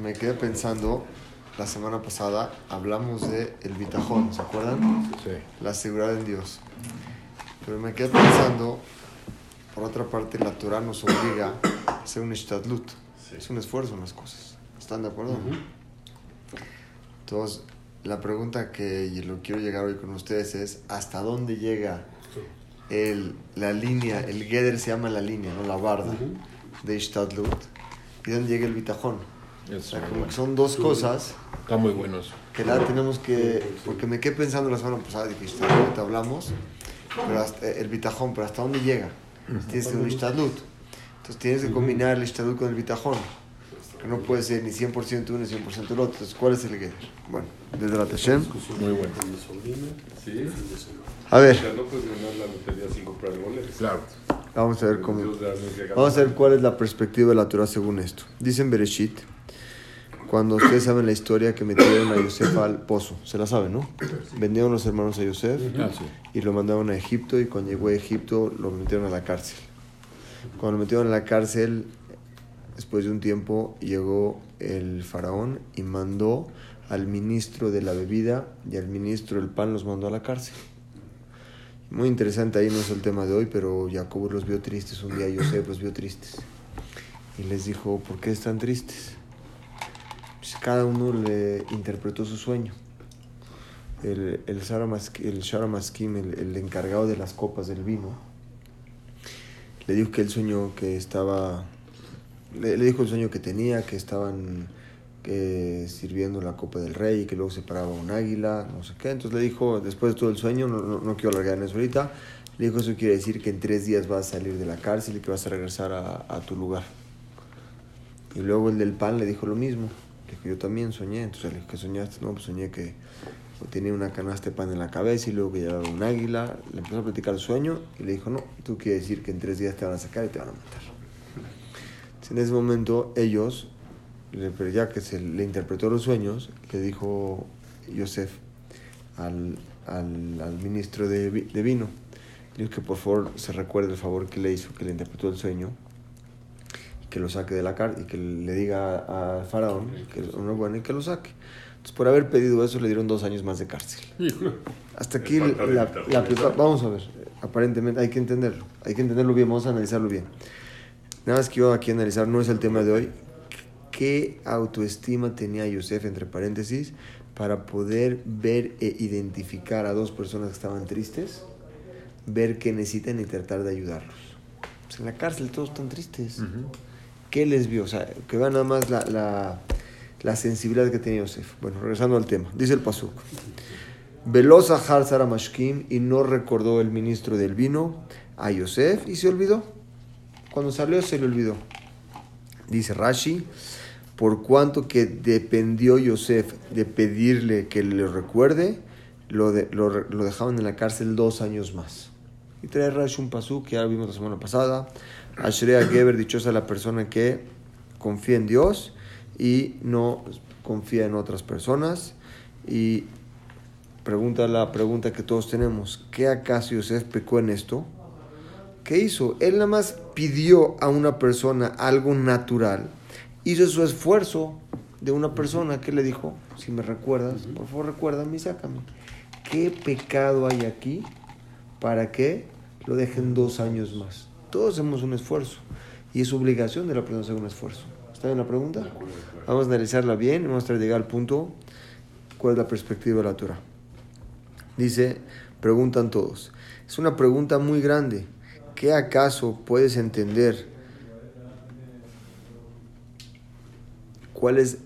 me quedé pensando, la semana pasada hablamos de el bitajón, ¿se acuerdan? Sí. La seguridad en Dios. Pero me quedé pensando, por otra parte, la Torah nos obliga a hacer un ishtadlut. Es un esfuerzo en las cosas. ¿Están de acuerdo? Entonces, la pregunta que lo quiero llegar hoy con ustedes es, ¿hasta dónde llega el, la línea, el Geder se llama la línea, no la barda de Ishtadlut? ¿Y dónde llega el bitajón? O sea, como bueno. que son dos cosas Está muy bueno eso. que la tenemos que, porque me quedé pensando la semana pasada, dije, Ishtadlut, hablamos, pero hasta, eh, el bitajón, pero ¿hasta dónde llega? Tienes que un Ishtadlut. Entonces tienes que combinar el Ishtadlut con el bitajón. Que no puede ser ni 100% uno ni 100% el otro. Entonces, ¿cuál es el Geder? Bueno, desde la Tashem. Muy bueno. Sí. A ver, Ya no puedes ganar la lotería sin comprar goles. Claro. vamos a ver cómo. Que. Vamos a ver cuál es la perspectiva de la Torah según esto. Dicen Bereshit, cuando ustedes saben la historia que metieron a Yosef al pozo, se la saben, ¿no? Vendieron los hermanos a Yosef Ah, y lo mandaron a Egipto y cuando llegó a Egipto lo metieron a la cárcel. Cuando lo metieron a la cárcel, después de un tiempo llegó el faraón y mandó al ministro de la bebida y al ministro del pan los mandó a la cárcel. Muy interesante, ahí no es el tema de hoy, pero Jacob los vio tristes un día, Yosef los vio tristes. Y les dijo, ¿por qué están tristes? Pues cada uno le interpretó su sueño. El, el, el Shara Maskim, el, el encargado de las copas del vino, le dijo que el sueño que estaba, le, dijo el sueño que tenía, que estaban que sirviendo la copa del rey y que luego se paraba un águila, no sé qué. Entonces le dijo, después de todo el sueño, no, no, quiero alargar en eso ahorita, le dijo, eso quiere decir que en tres días vas a salir de la cárcel y que vas a regresar a tu lugar. Y luego el del pan le dijo lo mismo. Le dijo, yo también soñé. Entonces le dijo, ¿qué soñaste? No, pues soñé que tenía una canasta de pan en la cabeza y luego que llevaba un águila. Le empezó a platicar el sueño y le dijo, no, tú quiere decir que en tres días te van a sacar y te van a matar. Entonces, en ese momento ellos, ya que se le interpretó los sueños, le dijo Yosef al, al, al ministro de, de vino, le dijo que por favor se recuerde el favor que le hizo, que le interpretó el sueño que lo saque de la cárcel y que le diga al faraón que es uno bueno y que lo saque. Entonces, por haber pedido eso, le dieron dos años más de cárcel. Hasta aquí la, la prepa- Vamos a ver, aparentemente hay que entenderlo, hay que entenderlo bien, vamos a analizarlo bien. Nada más que yo aquí analizar, no es el tema de hoy. ¿Qué autoestima tenía Yosef, entre paréntesis, para poder ver e identificar a dos personas que estaban tristes, ver qué necesitan y tratar de ayudarlos? Pues en la cárcel todos están tristes. ¿Qué les vio? O sea, que vean nada más la, la, la sensibilidad que tenía Yosef. Bueno, regresando al tema. Dice el Pasuk. Veloz Sara Mashkim y no recordó el ministro del vino a Yosef y se olvidó. Cuando salió se le olvidó. Dice Rashi, por cuanto que dependió Yosef de pedirle que le recuerde, lo, de- lo, lo dejaban en la cárcel dos años más. Y trae Rashi un pasú que ya vimos la semana pasada. Ashrea Geber, dichosa la persona que confía en Dios y no confía en otras personas. Y pregunta la pregunta que todos tenemos: ¿qué acaso Yosef pecó en esto? ¿Qué hizo? Él nada más pidió a una persona algo natural, hizo su esfuerzo de una persona que le dijo, si me recuerdas, por favor recuérdame y sácame. ¿Qué pecado hay aquí para que lo dejen dos años más? Todos hacemos un esfuerzo y es obligación de la persona hacer un esfuerzo. ¿Está bien la pregunta? Vamos a analizarla bien y vamos a llegar al punto cuál es la perspectiva de la Torah. Dice, preguntan todos. Es una pregunta muy grande. ¿Qué acaso puedes entender cuál es,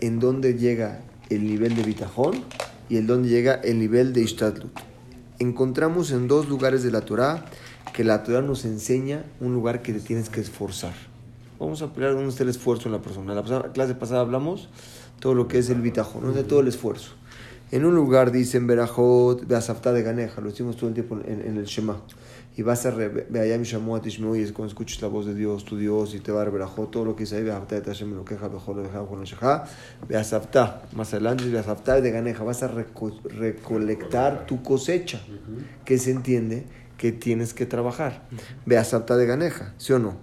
en dónde llega el nivel de bitajón y en dónde llega el nivel de ishtadlut? Encontramos en dos lugares de la Torah que la Torah nos enseña un lugar que te tienes que esforzar. Vamos a pelear dónde está el esfuerzo en la persona. En la pasada- clase pasada hablamos todo lo que es el bitajón, ¿no? de todo el esfuerzo. En un lugar dicen Berajot, Beasafta de Ganeja, lo decimos todo el tiempo en, en el Shema. Y vas a Beayam Shamuat Ishmeu, y es cuando escuches la voz de Dios, tu Dios, y te va a Berajot, todo lo que dice ahí, Beasafta de Tashem, lo queja, Bejol, Juan Sheja, Beasafta, más adelante Beasafta de Ganeja, vas a reco- recolectar tu cosecha, que se entiende que tienes que trabajar. Ve a Sapta de Ganeja, ¿sí o no?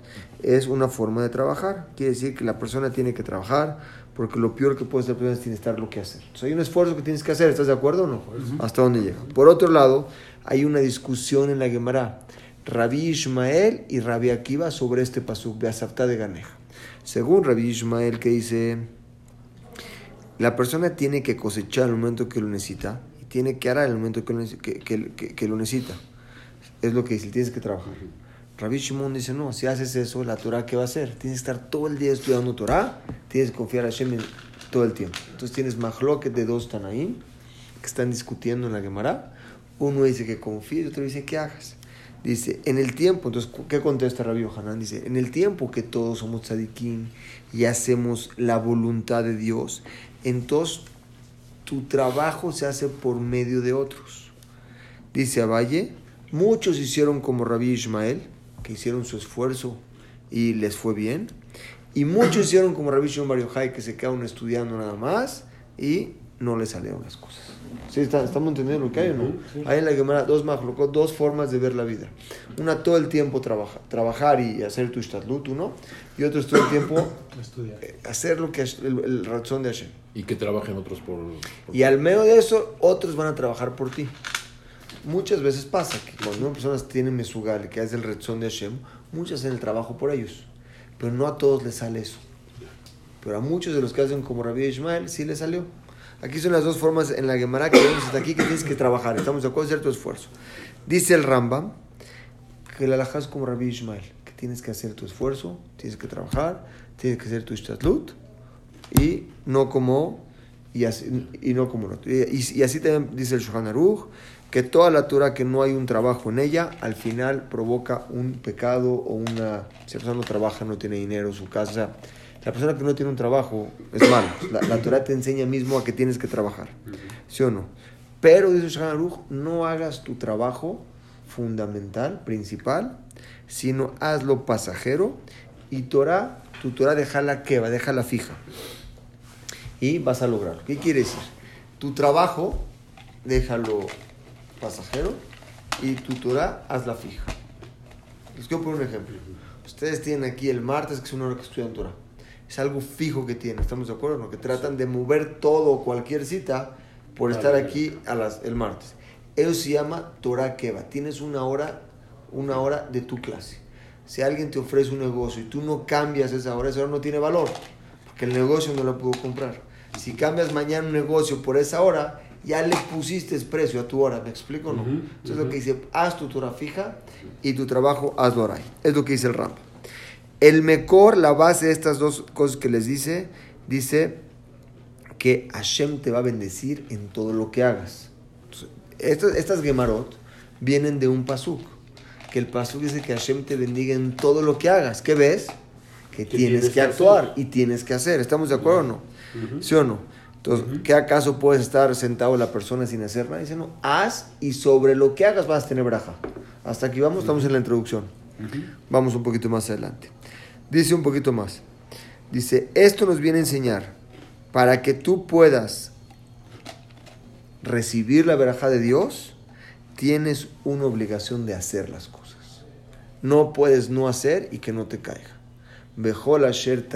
Es una forma de trabajar. Quiere decir que la persona tiene que trabajar porque lo peor que puede ser es tiene estar lo que hacer. Entonces, hay un esfuerzo que tienes que hacer, ¿estás de acuerdo o no? ¿Hasta dónde llega? Por otro lado, hay una discusión en la Gemara. Rabbi Ismael y Rabbi Akiva sobre este pasuk, Beasapta de Ganeja. Según Rabbi Ismael que dice, la persona tiene que cosechar el momento que lo necesita y tiene que arar el momento que que, que- que- que lo necesita. Es lo que dice, tienes que trabajar. Rabbi Shimon dice, no, si haces eso, la Torah, ¿qué va a hacer? Tienes que estar todo el día estudiando Torah, tienes que confiar a Hashem todo el tiempo. Entonces tienes mahloket de dos Tanaim que están discutiendo en la Gemara. Uno dice que confíes otro dice que hagas. Dice, en el tiempo, entonces, ¿qué contesta Rabbi Hanan? Dice, en el tiempo que todos somos tzadikim y hacemos la voluntad de Dios, entonces tu trabajo se hace por medio de otros. Dice Valle, muchos hicieron como Rabbi Ismael, que hicieron su esfuerzo y les fue bien, y muchos hicieron como Rabbi Shimon Bar Yochai, que se quedaron estudiando nada más y no les salieron las cosas. ¿Sí, está- ¿Estamos entendiendo lo que hay o no? Hay en la Gemara dos majlokot, dos formas de ver la vida. Una todo el tiempo trabaja, trabajar y hacer tu ishtadlut, uno, y otro es todo el tiempo Estudiar. eh, hacer lo que es el, el razón de Hashem. Y que trabajen otros por... por- Y al medio de eso, otros van a trabajar por ti. Muchas veces pasa que cuando una persona tiene mesugal, que es el rezón de Hashem, muchas hacen el trabajo por ellos. Pero no a todos les sale eso. Pero a muchos de los que hacen como Rabbi Ismael, sí les salió. Aquí son las dos formas en la Gemara que vemos hasta aquí que tienes que trabajar. Estamos de acuerdo, hacer tu esfuerzo. Dice el Rambam que la alajá es como Rabbi Ismael, que tienes que hacer tu esfuerzo, tienes que trabajar, tienes que hacer tu ishtatlut y no como y así, y no como y- y así también dice el Shulchan Aruch, que toda la Torah que no hay un trabajo en ella, al final provoca un pecado o una... Si la persona no trabaja, no tiene dinero, su casa... La persona que no tiene un trabajo es malo. La, la Torah te enseña mismo a que tienes que trabajar. ¿Sí o no? Pero, dice el Shulchan Aruch, no hagas tu trabajo fundamental, principal, sino hazlo pasajero y Torah, tu Torah déjala que va, déjala fija y vas a lograrlo. ¿Qué quiere decir? Tu trabajo, déjalo pasajero y tu Torah, hazla fija. Les quiero poner un ejemplo. Ustedes tienen aquí el martes, que es una hora que estudian Torah. Es algo fijo que tienen, ¿estamos de acuerdo? ¿no? Que tratan de mover todo o cualquier cita por estar aquí a las, el martes. Eso se llama Torah Keva. Tienes una hora, una hora de tu clase. Si alguien te ofrece un negocio y tú no cambias esa hora, esa hora no tiene valor. Porque el negocio no lo pudo comprar. Si cambias mañana un negocio por esa hora, ya le pusiste precio a tu hora. ¿Me explico o no? Ujú, Entonces lo que dice, haz tu Torah fija y tu trabajo hazlo ahora. Es lo que dice el Rambam. El mejor, la base de estas dos cosas que les dice, dice que Hashem te va a bendecir en todo lo que hagas. Entonces, estas, estas Gemarot vienen de un pasuk. Que el pasuk dice que Hashem te bendiga en todo lo que hagas. ¿Qué ves? Que Que tienes tienes que que actuar y tienes que hacer. ¿Estamos de acuerdo o no? ¿Sí o no? Entonces, ¿qué acaso puedes estar sentado la persona sin hacer nada? Dice, no, haz y sobre lo que hagas vas a tener braja. Hasta aquí vamos, estamos en la introducción. Vamos un poquito más adelante. Dice un poquito más. Dice, esto nos viene a enseñar para que tú puedas recibir la verajá de Dios, tienes una obligación de hacer las cosas. No puedes no hacer y que no te caiga. Bejol asher.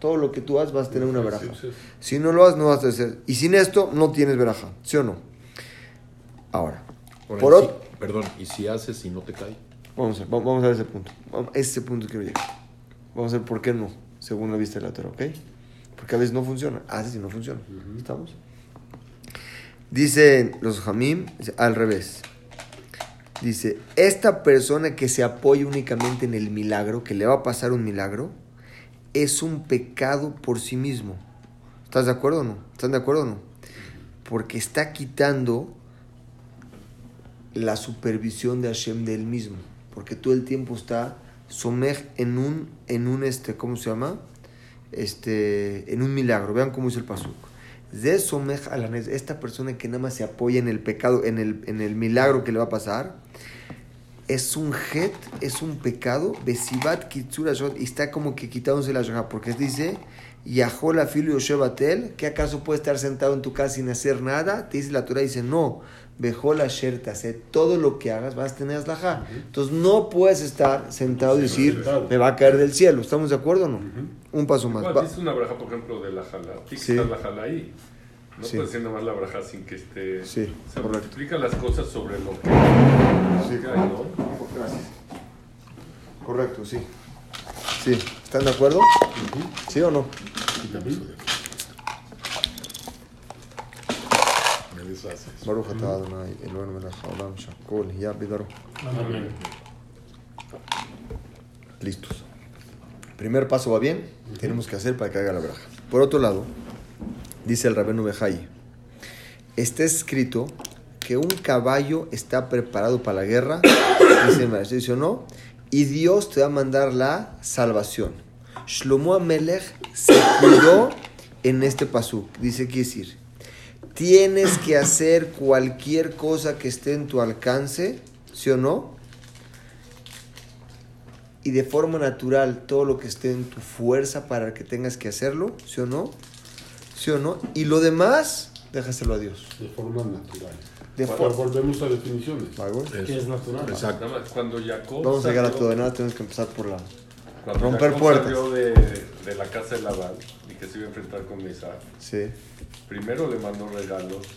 Todo lo que tú haces vas a tener una Sí, sí, sí. Si no lo haces, no vas a hacer. Y sin esto, no tienes verajá. ¿Sí o no? Ahora, por otro... si- perdón, ¿y si haces y no te cae? Vamos a, vamos a ver ese punto. Ese punto quiero llegar. Vamos a ver por qué no, según la vista de la Torah, ¿ok? Porque a veces no funciona. Haces y no funciona. ¿Estamos? Dicen los Jamim al revés. Dice, esta persona que se apoya únicamente en el milagro, que le va a pasar un milagro, es un pecado por sí mismo. ¿Estás de acuerdo o no? ¿Están de acuerdo o no? Porque está quitando la supervisión de Hashem de él mismo. Porque todo el tiempo está somej en un, en un este, ¿cómo se llama? Este, en un milagro. Vean cómo dice el pasuk. Esta persona que nada más se apoya en el pecado, en el, en el milagro que le va a pasar, es un het, es un pecado, besivat kitsura y está como que quitándose la shojá, porque dice Yahol afilo Yoshebatel, ¿qué acaso puede estar sentado en tu casa sin hacer nada? Te dice la Torah, dice, no, Bejol Asher hace todo lo que hagas vas a tener aslajá. Entonces no puedes estar sentado y decir, sentado. me va a caer del cielo. ¿Estamos de acuerdo o no? Un paso más. Dice una braja, por ejemplo, de la jala. Sí. la jala ahí. No Sí. puede ser nada más la braja sin que esté. Sí, o sea, correcto. multiplica las cosas sobre lo que. Sí. que hay, ¿no? Gracias. Correcto, sí. Sí, ¿están de acuerdo? ¿Sí o no? Quítame Baruch atah Adonai, Eloheinu melech haolam, shakol hiya bidaro. Amén. Listos. Primer paso va bien, tenemos que hacer para que haga la braja. Por otro lado, dice el Rabenu Bejai, está escrito que un caballo está preparado para la guerra, dice el maestro, dice o no, y Dios te va a mandar la salvación. Shlomo Amelech se cuidó en este pasuk. Dice, quiere decir, tienes que hacer cualquier cosa que esté en tu alcance, ¿sí o no? y de forma natural todo lo que esté en tu fuerza para que tengas que hacerlo, ¿sí o no? ¿Sí o no? Y lo demás, déjaselo a Dios. De forma natural. De forma... volvemos a definiciones. Vamos ¿Qué es natural? Exacto. Nada más, cuando Jacob. a llegar a todo, de nada tenemos que empezar por la... cuando romper Jacob puertas. salió de, de la casa de Labán que se iba a enfrentar con Isaac, Sí, primero le mandó regalos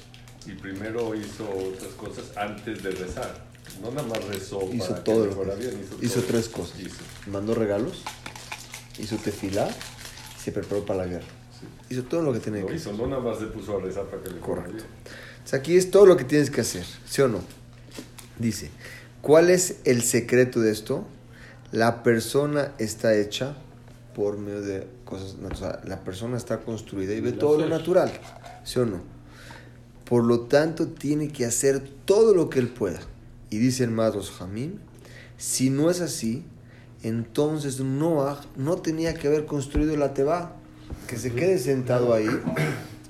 y primero hizo otras cosas antes de rezar. No nada más rezó hizo para todo que lo bien. hizo. Hizo todo. tres cosas. Hizo. Mandó regalos, hizo tefilá, y se preparó para la guerra. Hizo todo lo que tenía Lo que hizo, hacer. no nada más se puso a rezar para que le Correcto. bien. O sea, aquí es todo lo que tienes que hacer, ¿sí o no? Dice, ¿cuál es el secreto de esto? La persona está hecha por medio de cosas naturales. La persona está construida y ve todo lo natural, ¿sí o no? Por lo tanto, tiene que hacer todo lo que él pueda. Y dicen más los Jamín, si no es así, entonces Noah no tenía que haber construido la Teba, que se quede sentado ahí.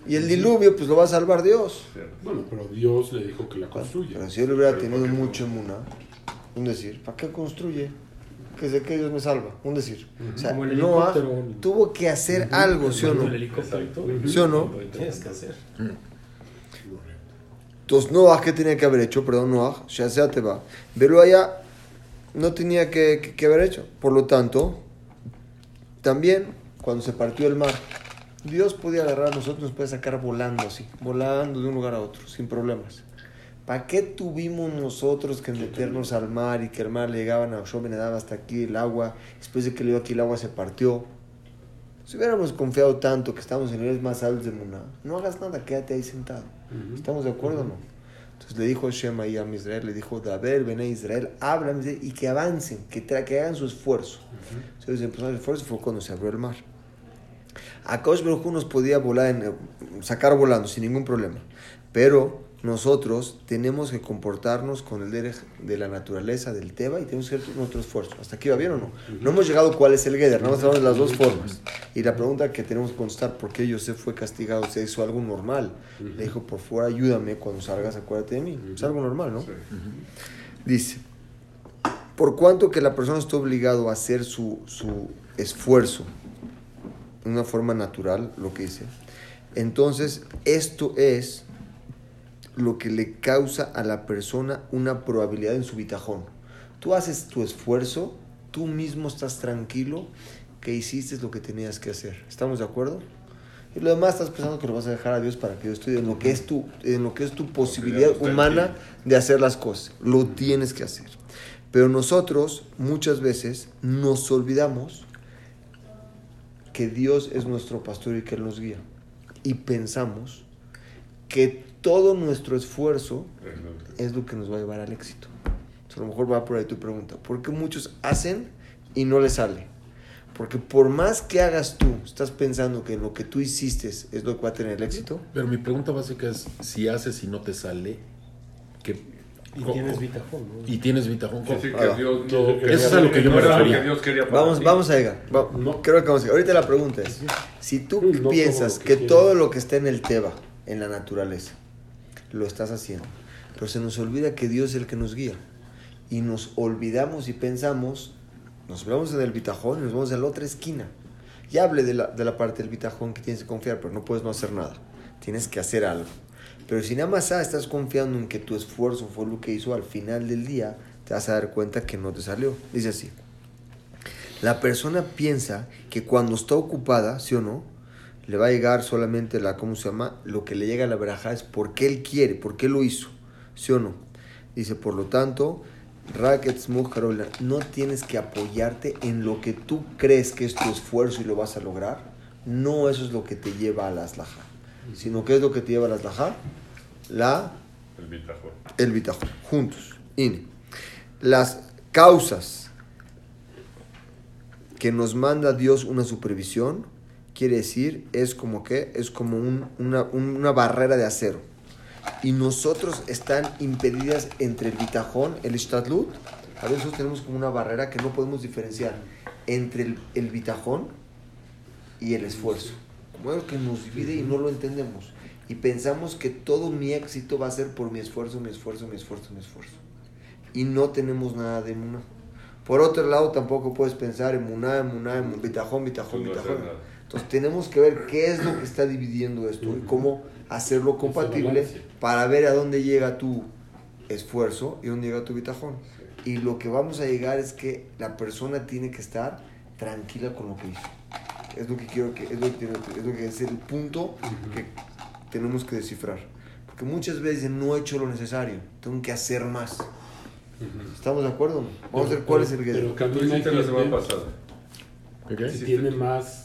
Y el diluvio, pues lo va a salvar Dios. Bueno, pero Dios le dijo que la construya. Pero si él hubiera Pero tenido mucho emuna, un decir, ¿para qué construye? Que sé que Dios me salva, un decir. O sea, Como el Noah helicóptero. tuvo que hacer algo, ¿sí o no? El helicóptero. Exacto. ¿Sí o no? Tienes que hacer. Entonces Noah, ¿qué tenía que haber hecho? Perdón, Noah, ya sea te va. Pero allá no tenía que, que- que haber hecho. Por lo tanto, también cuando se partió el mar, Dios podía agarrar a nosotros, nos puede sacar volando así, volando de un lugar a otro, sin problemas. ¿Para qué tuvimos nosotros que meternos al mar y que el mar le llegaban a Oshom daba hasta aquí el agua? Después de que le dio aquí el agua se partió. Si hubiéramos confiado tanto que estamos en niveles más altos de Muná, no hagas nada, quédate ahí sentado. Ujú. ¿Estamos de acuerdo o no? Entonces le dijo Hashem ahí a Israel, le dijo, Daber, Bené Israel, hablan y que avancen, que, que hagan su esfuerzo. Entonces empezó el esfuerzo fue cuando se abrió el mar. A Kaush Baruj nos podía volar en- sacar volando sin ningún problema. Pero nosotros tenemos que comportarnos con el derech de la naturaleza, del Teba, y tenemos que hacer nuestro esfuerzo. ¿Hasta aquí va bien o no? No hemos llegado a cuál es el Geder, nada más hablamos de las dos formas. Y la pregunta que tenemos que contestar, ¿por qué Yosef fue castigado? ¿Se hizo algo normal? Le dijo, por favor, ayúdame cuando salgas, acuérdate de mí. Es algo normal, ¿no? Dice, por cuanto que la persona está obligado a hacer su, su esfuerzo de una forma natural, lo que dice, entonces esto es lo que le causa a la persona una probabilidad en su bitajón. Tú haces tu esfuerzo, tú mismo estás tranquilo que hiciste lo que tenías que hacer. ¿Estamos de acuerdo? Y lo demás estás pensando que lo vas a dejar a Dios para que Dios estudie en lo que es tu, en lo que es tu posibilidad humana de hacer las cosas. Lo tienes que hacer. Pero nosotros muchas veces nos olvidamos que Dios es nuestro pastor y que Él nos guía. Y pensamos que todo nuestro esfuerzo es lo que nos va a llevar al éxito. Entonces, a lo mejor va por ahí tu pregunta. ¿Por qué muchos hacen y no les sale? Porque por más que hagas tú, estás pensando que lo que tú hiciste es lo que va a tener el éxito. Pero mi pregunta básica es, si haces y no te sale, ¿qué? Y tienes bitajón, ¿no? Y tienes va. Dios Quiere no, Eso es a lo que yo no me refería. que Dios quería para Vamos, ti. vamos a llegar. Va- No. Creo que vamos a llegar. Ahorita la pregunta es, si tú Sí, piensas que que todo lo que está en el Teba, en la naturaleza, lo estás haciendo, pero se nos olvida que Dios es el que nos guía, y nos olvidamos y pensamos, nos vemos en el bitajón y nos vamos a la otra esquina, Ya hablé de la, de la parte del bitajón que tienes que confiar, pero no puedes no hacer nada. Tienes que hacer algo. Pero si nada más ah, estás confiando en que tu esfuerzo fue lo que hizo al final del día, te vas a dar cuenta que no te salió. Dice así. La persona piensa que cuando está ocupada, ¿sí o no? Le va a llegar solamente la, ¿cómo se llama? Lo que le llega a la baraja es porque él quiere, porque él lo hizo, ¿sí o no? Dice, por lo tanto, Rackets Mujarola, no tienes que apoyarte en lo que tú crees que es tu esfuerzo y lo vas a lograr. No eso es lo que te lleva a la aslaja. Sino que es lo que te lleva a la aslaja? La, El bitajón. el bitajón. Juntos. In. Las causas que nos manda Dios una supervisión, quiere decir, es como que, es como un- una, una barrera de acero. Y nosotros están impedidas entre el bitajón, el istadlut. A veces tenemos como una barrera que no podemos diferenciar entre el, el bitajón y el esfuerzo. Como algo que nos divide y no lo entendemos. Y pensamos que todo mi éxito va a ser por mi esfuerzo, mi esfuerzo, mi esfuerzo, mi esfuerzo. Y no tenemos nada de emuná. Por otro lado, tampoco puedes pensar en muná, en muná, en bitajón, bitajón, bitajón. Entonces tenemos que ver qué es lo que está dividiendo esto y cómo hacerlo compatible para ver a dónde llega tu esfuerzo y dónde llega tu bitajón. Y lo que vamos a llegar es que la persona tiene que estar tranquila con lo que hizo. Es lo que quiero que es lo que, tiene- es lo que es el punto que tenemos que descifrar. Porque muchas veces no he hecho lo necesario, tengo que hacer más. ¿Estamos de acuerdo? Vamos a ver cuál es el Pero que Tú también hay hiciste la semana pasada. ¿Ok? que tiene más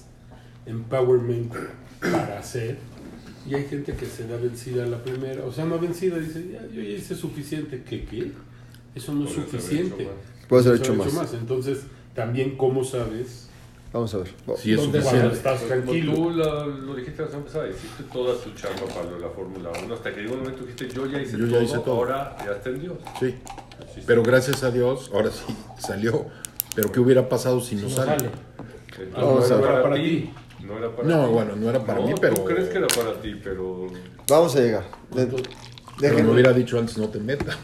empowerment para hacer y hay gente que se da vencida a la primera. O sea, no vencida, dice, ya, yo ya hice suficiente. ¿Qué qué? Eso no es haber suficiente. hecho más. Puedes haber Podrías hecho más. Entonces, también, ¿cómo sabes? Vamos a ver. Si es ¿Dónde suficiente. cuando estás Como tranquilo? tú la- lo dijiste la semana pasada, hiciste toda tu chamba para la Fórmula 1 hasta que llegó un momento que dijiste, yo ya hice, Yo ya todo, hice todo. ahora ya está en Dios. Sí. Así Pero gracias a Dios, ahora sí salió. Pero ¿qué hubiera pasado si no, No sale? sale. Entonces, Vamos a ver. para, Para ti. No era para No, ti. bueno, no era para No, mí, pero. Tú crees que era para ti, pero. Vamos a llegar. De- Entonces, Pero déjenme- me hubiera dicho antes, no te metas.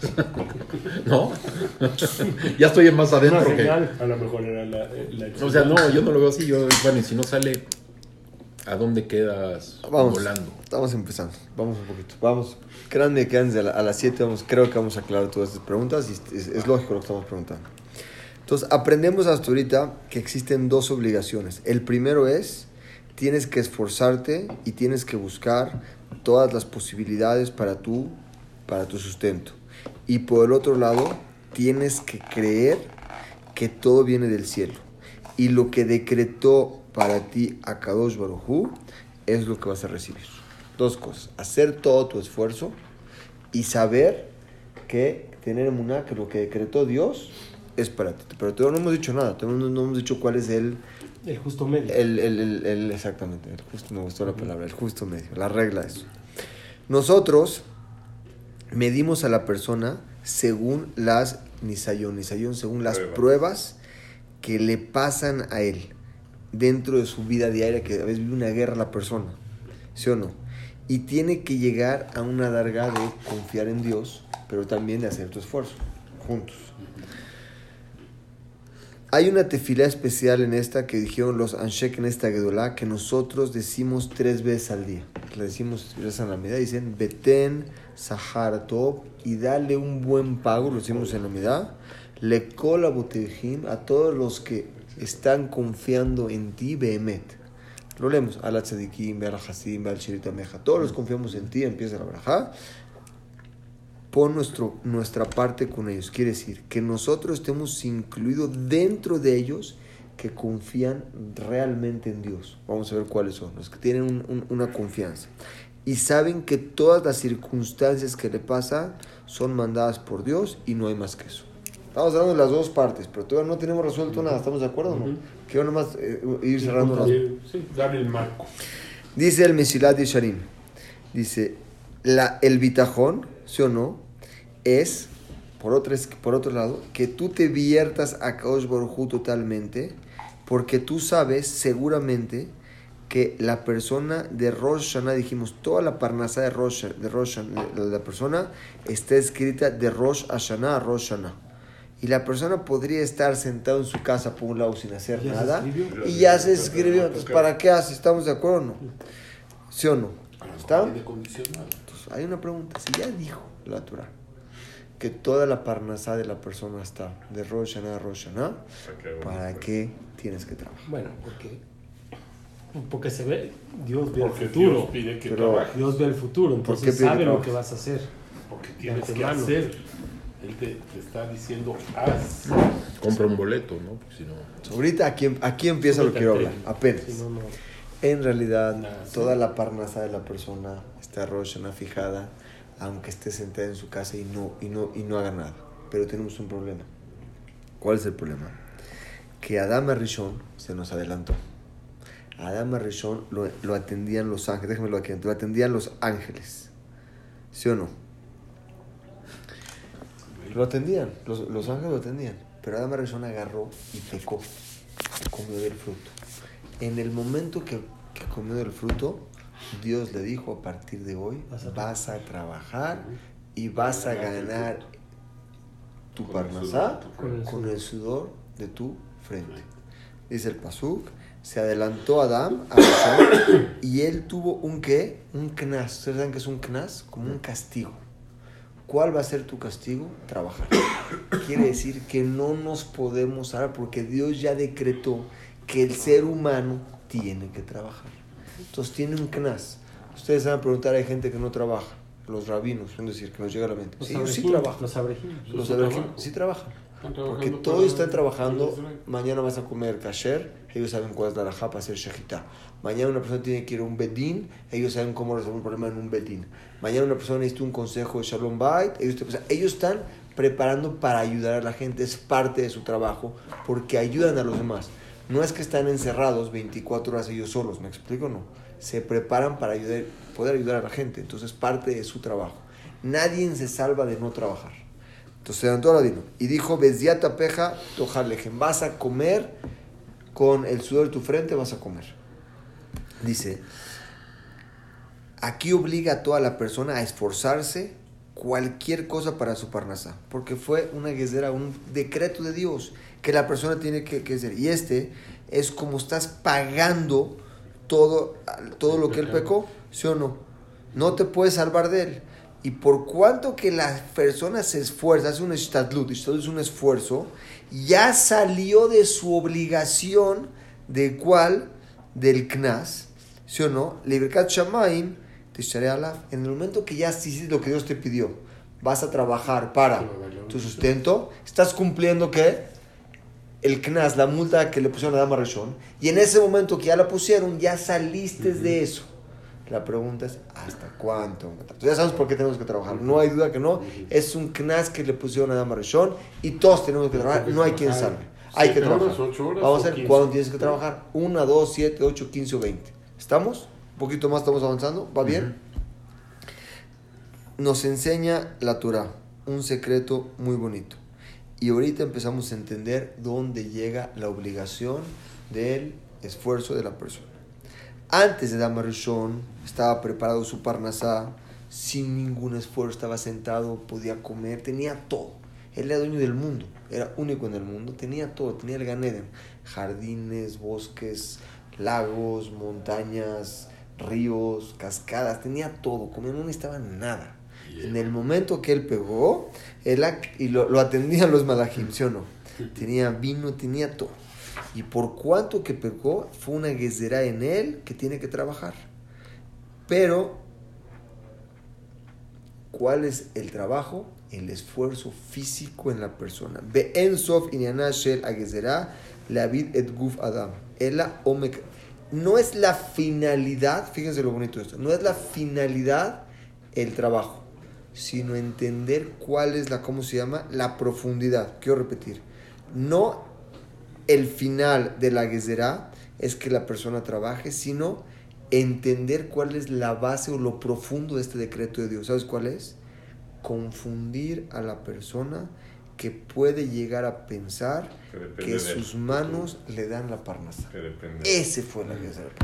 ¿No? ya estoy más adentro una que. señal, a lo mejor era la, la O sea, no, yo no lo veo así. Yo, bueno, y si no sale, ¿a dónde quedas Vamos. volando? Estamos empezando. Vamos un poquito. Vamos. Grande, quédense a, la- a las 7. Vamos, creo que vamos a aclarar todas estas preguntas y es, es lógico lo que estamos preguntando. Entonces, aprendemos hasta ahorita que existen dos obligaciones. El primero es, tienes que esforzarte y tienes que buscar todas las posibilidades para tu, para tu sustento. Y por el otro lado, tienes que creer que todo viene del cielo. Y lo que decretó para ti Akadosh Baruj es lo que vas a recibir. Dos cosas. Hacer todo tu esfuerzo y saber que tener emuná, que lo que decretó Dios es para ti. Pero todavía no hemos dicho nada. Todavía no, no hemos dicho cuál es el, El justo medio. el, el, el- el- exactamente, el justo, me gustó la palabra, el justo medio, la regla es. Nosotros medimos a la persona según las nisayón, nisayón según las Pruebas. pruebas que le pasan a él dentro de su vida diaria, que a veces vive una guerra la persona, ¿sí o no? Y tiene que llegar a una larga de confiar en Dios, pero también de hacer tu esfuerzo, juntos. Hay una tefilá especial en esta que dijeron los Anshek en esta Gedolá que nosotros decimos tres veces al día. Le decimos tres en la mitad, dicen Beten, Sahar Tov y dale un buen pago, lo decimos en la mitad. Le cola a todos los que están confiando en ti, Behemet. Lo leemos, al Tzadikim, al Hasim, al Shirita Meja. Todos los confiamos en ti, empieza la braja pon nuestro, nuestra parte con ellos. Quiere decir que nosotros estemos incluidos dentro de ellos que confían realmente en Dios. Vamos a ver cuáles son, los que tienen un- un- una confianza. Y saben que todas las circunstancias que le pasan son mandadas por Dios y no hay más que eso. Estamos hablando de las dos partes, pero todavía no tenemos resuelto nada. ¿Estamos de acuerdo o no? Quiero nomás eh, ir cerrando las Sí, darle el marco. Dice el Mesilat Yesharim, dice, la, el bitajón, ¿sí o no? Es, por otro, es- por otro lado, que tú te viertas a Kaosh Baruj totalmente, porque tú sabes seguramente que la persona de Rosh Hashanah, dijimos, toda la parnasá de Rosh, de Rosh la, la persona está escrita de Rosh Hashanah a Rosh Hashanah. Y la persona podría estar sentado en su casa por un lado sin hacer Ya se nada. escribió. Y ya se escribió. Entonces, ¿para qué hace? ¿Estamos de acuerdo o no? ¿Sí o no? ¿Está? Condicionado. Entonces, hay una pregunta. Si ya dijo la Torah que toda la parnasá de la persona está de Rosh Hashanah a Rosh Hashanah, ¿para qué tienes que trabajar? Bueno, porque, porque se ve, Dios ve Porque el futuro. Dios pide que Pero- trabajes. Dios ve el futuro, entonces sabe lo trabajo? que vas a hacer. Porque tienes que hacer. Él te, te está diciendo, haz. Compra un boleto, ¿no? Porque si no. Ahorita aquí, aquí empieza lo que quiero hablar. Apenas. Si no, no. En realidad, Nada, sí. toda la parnasá de la persona está Rosh Hashanah fijada, aunque esté sentada en su casa y no, y, no, y no haga nada. Pero tenemos un problema. ¿Cuál es el problema? Que Adama Rishon se nos adelantó. Adama Rishon lo, lo atendían los ángeles. Déjenmelo aquí, lo atendían los ángeles. ¿Sí o no? Lo atendían, los, los ángeles lo atendían. Pero Adama Rishon agarró y pecó. Comió del fruto. En el momento que, que comió del fruto, Dios le dijo, a partir de hoy Vas a vas a trabajar y vas a ganar tu parnasá con el sudor de tu frente. Dice el pasuk, se adelantó Adán a Rishon, y él tuvo un qué? Un knas. ¿Ustedes saben qué es un knas? Como un castigo. ¿Cuál va a ser tu castigo? Trabajar. Quiere decir que no nos podemos hablar porque Dios ya decretó que el ser humano tiene que trabajar. Entonces tiene un knas. Ustedes van a preguntar, hay gente que no trabaja. Los rabinos, es decir, que nos llega a la mente. Los Sí, ellos sí trabajan. Los abrejim. Los trabajo. sí trabajan. Porque todos están trabajando. Mañana vas a comer kasher, ellos saben cuál es la alajá para hacer shejitá. Mañana una persona tiene que ir a un bedín, ellos saben cómo resolver un problema en un bedín. Mañana una persona necesita un consejo de Shalom Bait, ellos, o sea, ellos están preparando para ayudar a la gente, es parte de su trabajo, porque ayudan a los demás. No es que están encerrados 24 horas ellos solos, ¿me explico no? Se preparan para ayudar, poder ayudar a la gente, entonces parte de su trabajo. Nadie se salva de no trabajar. Entonces se levantó Aladino y dijo, Beziata peja tojalejem, vas a comer con el sudor de tu frente, vas a comer. Dice, aquí obliga a toda la persona a esforzarse cualquier cosa para su parnasá, porque fue una guesera, un decreto de Dios que la persona tiene que, que hacer. Y este es como estás pagando todo, todo lo que él pecó, ¿sí o no? No te puedes salvar de él. Y por cuanto que la persona se esfuerza, hace un estadlut, esto es un esfuerzo, ya salió de su obligación de cuál, del knas, ¿sí o no? Liberkat Shamaim, te echaré. En el momento que ya hiciste lo que Dios te pidió, vas a trabajar para tu sustento, estás cumpliendo qué? El knas, la multa que le pusieron a Dama Reshon, y en ese momento que ya la pusieron, ya saliste de eso. La pregunta es, ¿hasta cuánto? Entonces ya sabemos por qué tenemos que trabajar. No hay duda que no. Es un knas que le pusieron a Dama Reshon y todos tenemos que trabajar. No hay quien salve. Hay que trabajar. Vamos a ver 15. cuándo tienes que trabajar. Una, dos, siete, ocho, quince o veinte. ¿Estamos? Un poquito más estamos avanzando. ¿Va bien? Nos enseña la Torah un secreto muy bonito. Y ahorita empezamos a entender dónde llega la obligación del esfuerzo de la persona. Antes de Dama Rishon estaba preparado su parnasá sin ningún esfuerzo, estaba sentado, podía comer, tenía todo. Él era dueño del mundo, era único en el mundo, tenía todo, tenía el Ganeden, jardines, bosques, lagos, montañas, ríos, cascadas, tenía todo, comía, no necesitaba nada. En el momento que él pegó, él, y lo, lo atendían los malajim, ¿sí o no? Tenía vino, tenía todo. Y por cuanto que pecó, fue una guesera en él que tiene que trabajar. Pero, ¿cuál es el trabajo? El esfuerzo físico en la persona. Adam. No es la finalidad, fíjense lo bonito de esto, no es la finalidad el trabajo, sino entender cuál es la, ¿cómo se llama? La profundidad. Quiero repetir. No el final de la Gezerá es que la persona trabaje, sino entender cuál es la base o lo profundo de este decreto de Dios. ¿Sabes cuál es? Confundir a la persona que puede llegar a pensar Que sus manos le dan la parnasa. Ese fue la Gezerá.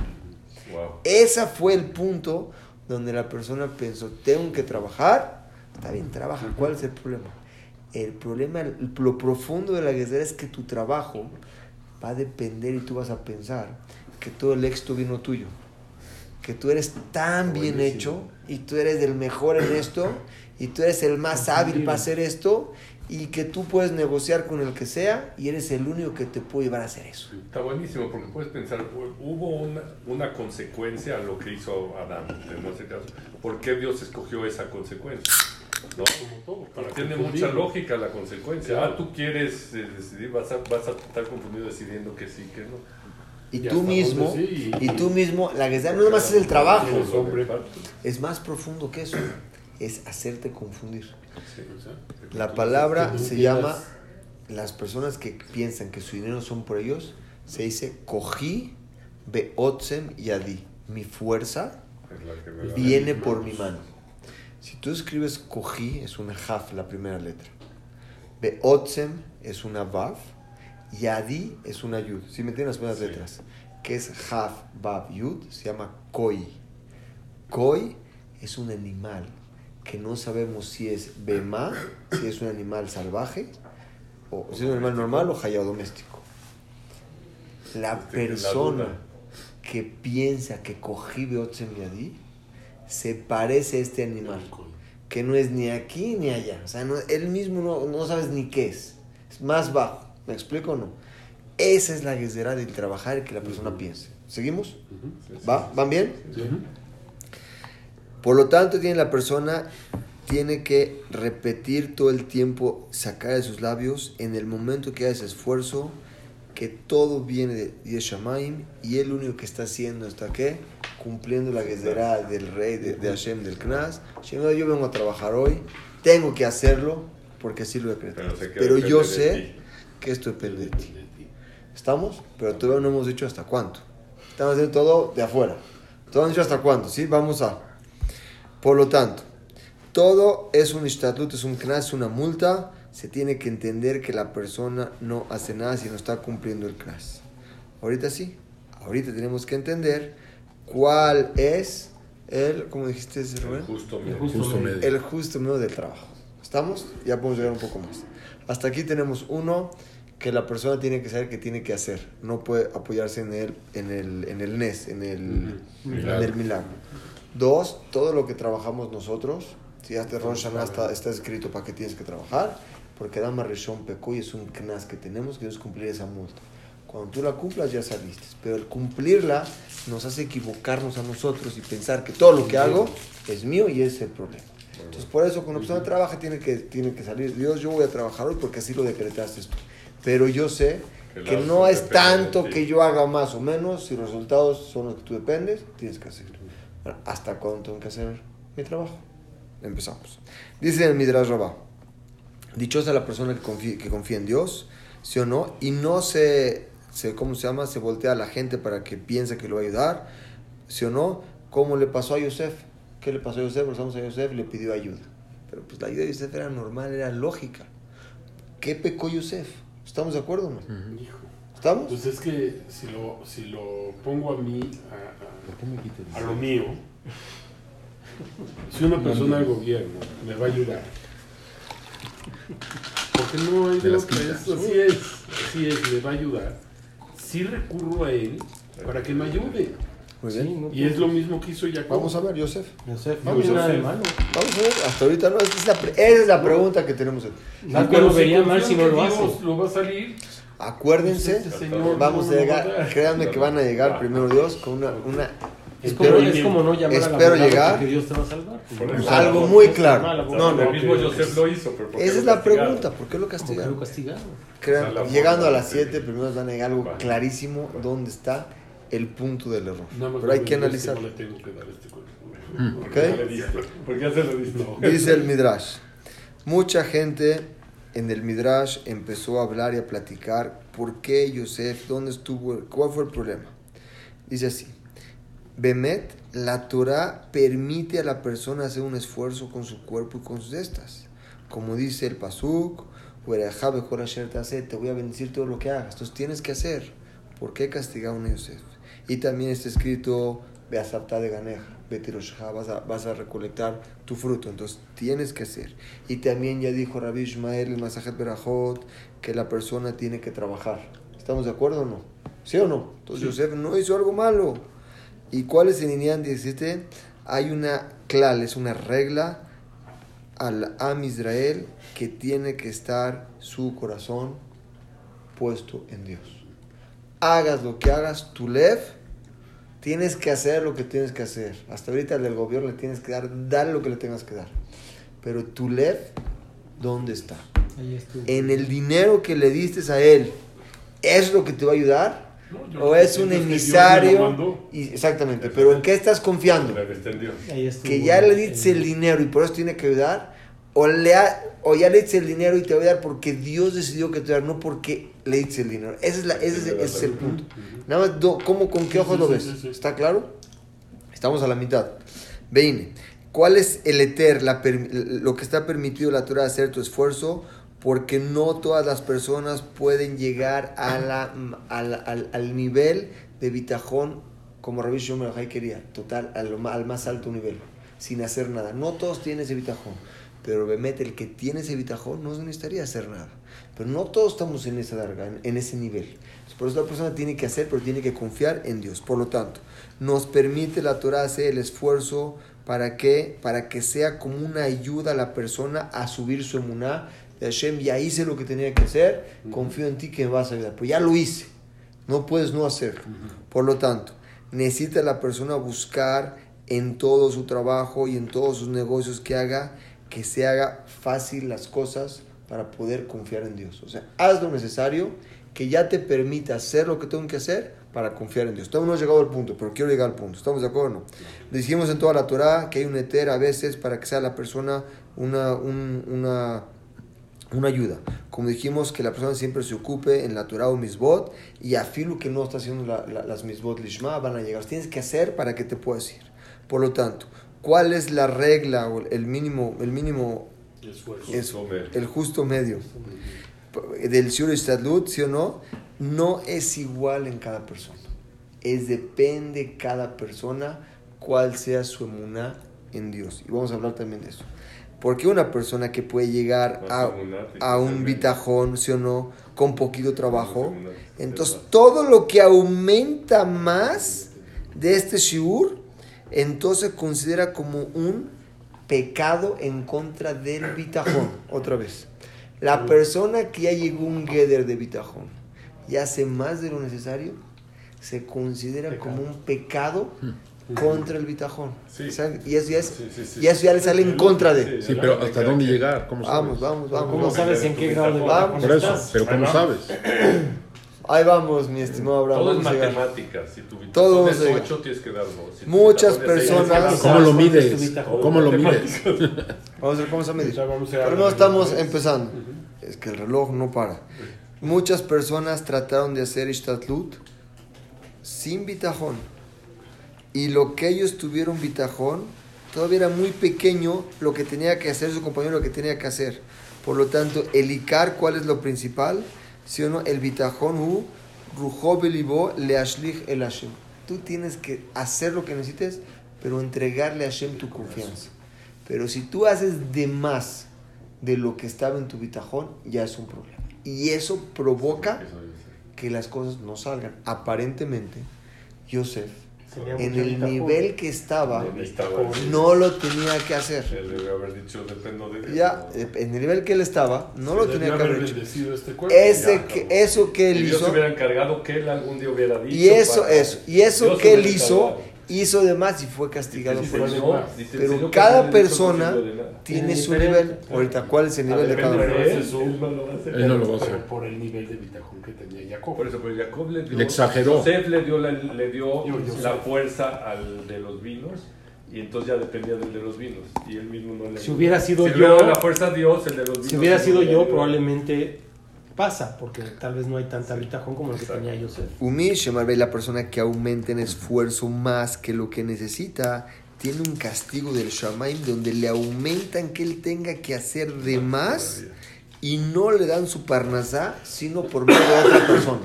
Wow. Ese fue el punto donde la persona pensó, tengo que trabajar. Está bien, trabaja. ¿Cuál es el problema? El problema, lo profundo de la Gezerá es que tu trabajo va a depender y tú vas a pensar que todo el éxito vino tuyo. Que tú eres tan bien hecho y tú eres el mejor en esto y tú eres el más hábil para hacer esto y que tú puedes negociar con el que sea y eres el único que te puede llevar a hacer eso. Está buenísimo porque puedes pensar, hubo una, una consecuencia a lo que hizo Adán, en ese caso. ¿Por qué Dios escogió esa consecuencia? ¿No? Como todo, para Tiene mucha lógica la consecuencia. Claro. Ah, tú quieres eh, decidir, vas a, vas a estar confundido decidiendo que sí, que no. Y Y tú mismo, sí, y- y tú mismo, la Gezerá no nomás es el trabajo, es más profundo que eso, es hacerte confundir. Sí. O sea, La palabra se llama, las personas que piensan que su dinero son por ellos, se dice cogí beotzem yadi. Mi fuerza viene por mi mano. Si tú escribes cogí, es una jaf, la primera letra. Beotzem es una vav. Yadi es una yud. Si me entienden las primeras Sí. letras. Que es jaf, vav, yud, se llama koi. Koi es un animal que no sabemos si es bema, si es un animal salvaje, o si es un animal normal o hayao doméstico. La persona que piensa que cogí beotzem yadi se parece a este animal que no es ni aquí ni allá. O sea, no- él mismo no, no sabes ni qué es. Es más bajo. ¿Me explico o no? Esa es la gezerá del trabajar y que la persona piense. ¿Seguimos? Sí. ¿Va? ¿Van bien? Por lo tanto, tiene la persona tiene que repetir todo el tiempo, sacar de sus labios en el momento que haga ese esfuerzo, que todo viene de Yeshamaim y él lo único que está haciendo está qué? Cumpliendo la gezerá del rey, de, de Hashem, del Knas. Hashem, yo vengo a trabajar hoy, tengo que hacerlo porque así lo he Pero Pero yo sé que esto depende de ti. ¿Estamos? Pero todavía no hemos dicho hasta cuánto. Estamos haciendo todo de afuera. Todavía no hemos dicho hasta cuánto, ¿sí? Vamos a... Por lo tanto, todo es un ishtatut, es un knas, es una multa. Se tiene que entender que la persona no hace nada si no está cumpliendo el knas. Ahorita sí. Ahorita tenemos que entender cuál es el, ¿cómo dijiste, El Rubén? justo El medio. justo Justo medio. medio. El justo medio del trabajo. ¿Estamos? Ya podemos llegar un poco más. Hasta aquí tenemos uno que la persona tiene que saber que tiene que hacer. No puede apoyarse en el, en el, en el NES, en el, Ujú. en el milagro. Dos, todo lo que trabajamos nosotros, si hasta Rosh Hashanah está, está escrito para qué tienes que trabajar, porque Dama Rishon Pekú y es un knas que tenemos que es cumplir esa multa. Cuando tú la cumplas ya saliste, pero el cumplirla nos hace equivocarnos a nosotros y pensar que todo lo que hago es mío y ese es el problema. Entonces por eso cuando una persona trabaja tiene que, tiene que salir, Dios yo voy a trabajar hoy porque así lo decretaste tú. Pero yo sé Que no es tanto que yo haga más o menos, si los resultados son los que tú dependes, tienes que hacerlo. Bueno, ¿Hasta cuándo tengo que hacer mi trabajo? Empezamos. Dice el Midrash Rabá, dichosa la persona que confía, que confía en Dios, sí o no, y no se, se, ¿cómo se llama? Se voltea a la gente para que piense que lo va a ayudar, sí o no, como le pasó a Yosef. ¿Qué le pasó a Yosef? Rezamos a Yosef, le pidió ayuda. Pero pues la ayuda de Yosef era normal, era lógica. ¿Qué pecó Yosef? ¿Estamos de acuerdo o no? Hijo. ¿Estamos? Pues es que si lo, si lo pongo a mí, a- lo mío, si una persona del gobierno me va a ayudar, porque no hay de otra, quitas. es- así es, así es, me va a ayudar, si recurro a él para que me ayude. Muy Sí, bien. no, Y es lo mismo que hizo Jacob. Vamos a ver. Yosef, Vamos no nada de malo. Vamos a ver, hasta ahorita no, esa es la, pre- esa es la pregunta que tenemos. aquí. Nadie Pero lo vería mal si no lo Dios hace. lo va a salir. Acuérdense, Este señor vamos no a llegar, créanme que van a llegar primero Dios con una, una Es como, espero, es como no llamar a la espero llegar- porque Dios te va a salvar. Por eso. algo muy claro. No, no, el mismo Joseph lo hizo, pero ¿por qué esa lo es la pregunta, ¿por qué lo ¿Por qué castigaron? lo castigaron? Crean- O sea, la llegando a las de- 7, primero nos van a algo Vale. clarísimo dónde está el punto del error. Más Pero hay que analizar. No le tengo que dar este cuerpo. ¿Ok? ¿Por qué se lo diste? Dice el Midrash. Mucha gente en el Midrash empezó a hablar y a platicar por qué Yosef, dónde estuvo, cuál fue el problema. Dice así. Bemet, la Torah permite a la persona hacer un esfuerzo con su cuerpo y con sus estas. Como dice el Pasuk, te voy a bendecir todo lo que hagas. Entonces tienes que hacer. ¿Por qué castigaron a Yosef? Y también está escrito, ve a de Ganeja, vas a, vas a recolectar tu fruto. Entonces tienes que hacer. Y también ya dijo Rabbi Ishmael, el Masajet Berajot, que la persona tiene que trabajar. ¿Estamos de acuerdo o no? ¿Sí o no? Entonces Yosef no hizo algo malo. ¿Y cuál es el Inyan 17? Hay una clal, es una regla al Am Israel que tiene que estar su corazón puesto en Dios. Hagas lo que hagas, tu lev, tienes que hacer lo que tienes que hacer. Hasta ahorita el del gobierno le tienes que dar, dale lo que le tengas que dar. Pero tu lev, ¿dónde está? En el dinero que le diste a él, ¿es lo que te va a ayudar? No, ¿O es un emisario? Y, exactamente, pero ¿en qué estás confiando? Que ya le diste el dinero y por eso tiene que ayudar, o, le ha- o ya le diste el dinero y te va a ayudar porque Dios decidió que te va a ayudar, no porque le diste el dinero. Ese es, la, ese es, ese es el punto. Nada más, do- ¿cómo, ¿con qué ojos lo ves? ¿Está claro? Estamos a la mitad. Veine. ¿Cuál es el eter, la lo que está permitido la Torah hacer tu esfuerzo? Porque no todas las personas pueden llegar a la, al, al- al nivel de bitajón como Rabbi Shimon quería, total, al, al más alto nivel, sin hacer nada. No todos tienen ese bitajón, pero Bemet, el que tiene ese bitajón, no necesitaría hacer nada. Pero no todos estamos en esa larga, en, en ese nivel. Por eso la persona tiene que hacer, pero tiene que confiar en Dios. Por lo tanto, nos permite la Torah hacer el esfuerzo para que, para que sea como una ayuda a la persona a subir su emuná. De Hashem, ya hice lo que tenía que hacer, confío en ti que me vas a ayudar. Pues ya lo hice, no puedes no hacerlo. Por lo tanto, necesita la persona buscar en todo su trabajo y en todos sus negocios que haga, que se haga fácil las cosas para poder confiar en Dios. O sea, haz lo necesario que ya te permita hacer lo que tengo que hacer para confiar en Dios. Todavía no he llegado al punto, pero quiero llegar al punto. ¿Estamos de acuerdo o no? Dijimos en toda la Torah que hay un eter a veces para que sea la persona una, un- una, una ayuda. Como dijimos, que la persona siempre se ocupe en la Torah o misbot y a filo que no está haciendo la- la- las misbot lishma van a llegar. Tienes que hacer para que te puedas ir. Por lo tanto, ¿cuál es la regla o el mínimo, el mínimo Esfuerzo. medio. el justo medio del Shur Istadlut, ¿sí o no? No es igual en cada persona. Es depende cada persona cuál sea su emuná en Dios. Y vamos a hablar también de eso. Porque una persona que puede llegar a, a un bitajón, ¿sí o no? Con poquito trabajo. Entonces, todo lo que aumenta más de este shiur, entonces considera como un pecado en contra del bitajón. Otra vez. La persona que ya llegó a un geder de bitajón y hace más de lo necesario, se considera Pecado. como un pecado contra el bitajón. Sí. Y eso ya, es- Sí, sí, sí. y eso ya le sale en contra de. Sí. Sí, pero ¿hasta dónde llegar? ¿Cómo sabes? Vamos, vamos, vamos. ¿Cómo vamos. sabes en qué grado de Vamos. Por eso, pero ¿cómo sabes? Ahí vamos, mi estimado Abraham. Todo es vamos a llegar. matemáticas. Si tu Todo es llegar. 8, tienes que dar 2. Muchas personas- ¿Cómo lo ¿Cuál es tu mides? ¿Cómo lo mides? Vamos a ver cómo se llegar Primero a- estamos empezando. Es que el reloj no para. Muchas personas trataron de hacer Ishtatlut sin bitajón. Y lo que ellos tuvieron bitajón, todavía era muy pequeño lo que tenía que hacer su compañero, lo que tenía que hacer. Por lo tanto, el Icar, ¿cuál es lo principal? ¿Sí o no? El bitajón, hu, rujo belibó, le ashlich el Hashem. Tú tienes que hacer lo que necesites, pero entregarle a Hashem tu confianza. Pero si tú haces de más de lo que estaba en tu bitajón, ya es un problema. Y eso provoca que las cosas no salgan. Aparentemente, Yosef, en el nivel que estaba, Estaba- no lo tenía que hacer. Él debe haber dicho, dependo de Dios. Ya, en el nivel que él estaba, no lo tenía que haber hecho. este cuerpo. Ese Ya, que, eso que él Y Dios hizo, hubiera encargado que él algún día hubiera dicho. y eso, para- eso, y eso Dios que él hizo. Hizo de más y fue castigado por te Pero cada persona tiene su nivel. Ahorita, ¿cuál es el nivel de cada uno? él, no lo va a hacer. Él no lo va a Pero hacer. por el nivel de bitajón que tenía Jacob. Por eso, pero Jacob le dio. Le exageró. Joseph le dio, la, le dio la fuerza al de los vinos. Y entonces ya dependía del de los vinos. Y él mismo no le. Si hubiera sido si yo- la fuerza a Dios, el de los vinos. Si hubiera sido yo, probablemente pasa, porque tal vez no hay tanta bitajón como lo que tenía Yosef. Umi Shemarbe, la persona que aumenta en esfuerzo más que lo que necesita, tiene un castigo del Shamaim donde le aumentan que él tenga que hacer de más y no le dan su parnasá, sino por medio de otra persona.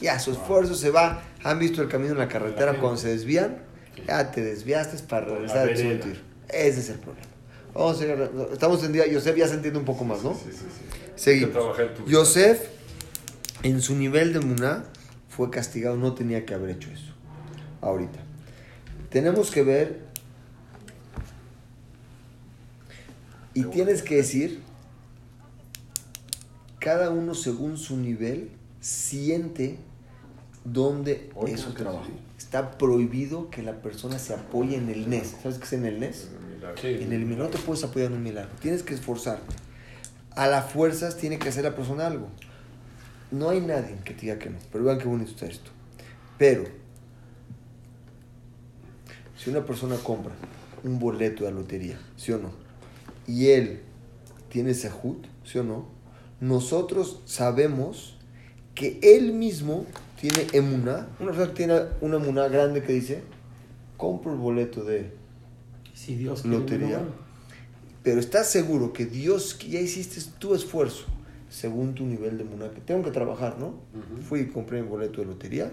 Ya, su esfuerzo se va. ¿Han visto el camino en la carretera cuando se desvían? Ya te desviaste para regresar. Tzutir. Ese es el problema. Vamos a estamos en día, Yosef ya se entiende un poco más, ¿no? Sí, sí, sí. Seguimos. Yosef, en su nivel de Muná, fue castigado, no tenía que haber hecho eso. Ahorita. Tenemos que ver. Y tienes que decir, cada uno según su nivel siente dónde es su trabajo. Está prohibido que la persona se apoye en el NES. ¿Sabes qué es en el NES? Milagro. Sí. En el milagro no te puedes apoyar en un milagro. Tienes que esforzarte. A las fuerzas tiene que hacer la persona algo. No hay nadie que te diga que no. Pero vean qué bonito está esto. Pero, si una persona compra un boleto de la lotería, ¿sí o no? Y él tiene sahut, ¿sí o no? Nosotros sabemos que él mismo tiene emuná. Una persona que tiene una emuná grande que dice, compro el boleto de Si Dios quiere, Lotería. no, pero estás seguro que Dios, que ya hiciste tu esfuerzo según tu nivel de que tengo que trabajar, ¿no? Fui y compré mi boleto de lotería,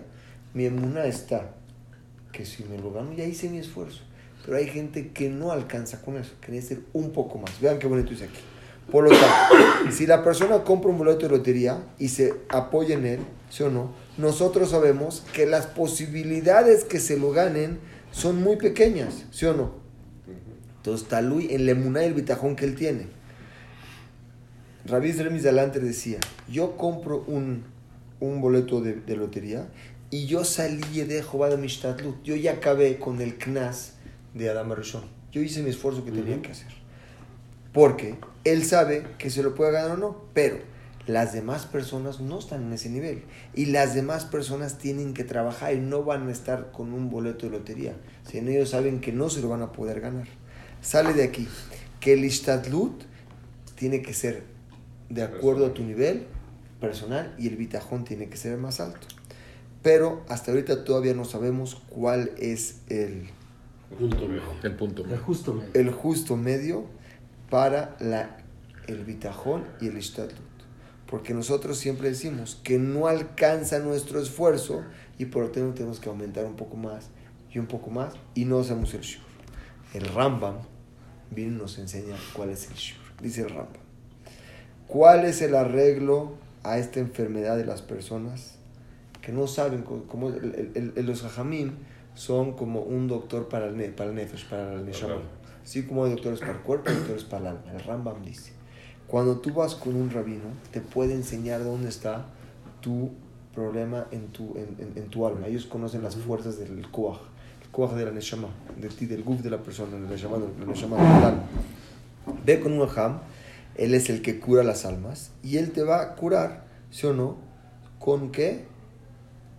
mi emuná está, que si me lo gano ya hice mi esfuerzo. Pero hay gente que no alcanza con eso, que debe ser un poco más. Vean qué bonito dice aquí. Por lo tanto, si la persona compra un boleto de lotería y se apoya en él, ¿sí o no? Nosotros sabemos que las posibilidades que se lo ganen son muy pequeñas, ¿sí o no? Entonces, Talui en la emuná y el bitajón que él tiene. Rabí Remis adelante decía, yo compro un, un boleto de, de lotería y yo salí de Jehová de Mishtadlut. Yo ya acabé con el knas de Adam Rishon. Yo hice mi esfuerzo que tenía que hacer. Porque él sabe que se lo puede ganar o no, pero las demás personas no están en ese nivel. Y las demás personas tienen que trabajar y no van a estar con un boleto de lotería. Si ellos saben que no se lo van a poder ganar. Sale de aquí que el Ishtadlut tiene que ser de acuerdo a tu nivel personal y el bitajón tiene que ser más alto. Pero hasta ahorita todavía no sabemos cuál es el, Punto medio. El punto. El justo medio. el justo medio para la, el bitajón y el Ishtadlut. Porque nosotros siempre decimos que no alcanza nuestro esfuerzo y por lo tanto tenemos que aumentar un poco más y un poco más y no hacemos el shur. El Rambam viene y nos enseña cuál es el shur. Dice el Rambam. ¿Cuál es el arreglo a esta enfermedad de las personas que no saben cómo, el- el- los hajamim son como un doctor para el, ne- para el nefesh, para el neshama. Así como hay doctores para el cuerpo, hay doctores para el alma. El Rambam dice, cuando tú vas con un rabino, te puede enseñar dónde está tu problema en tu, en, en- en tu alma. Ellos conocen las fuerzas del koach, koach de la neshama, de ti, del guf de la persona, neshama, del neshama del alma. Ve con un hajam, él es el que cura las almas, y él te va a curar, ¿sí o no? ¿Con qué?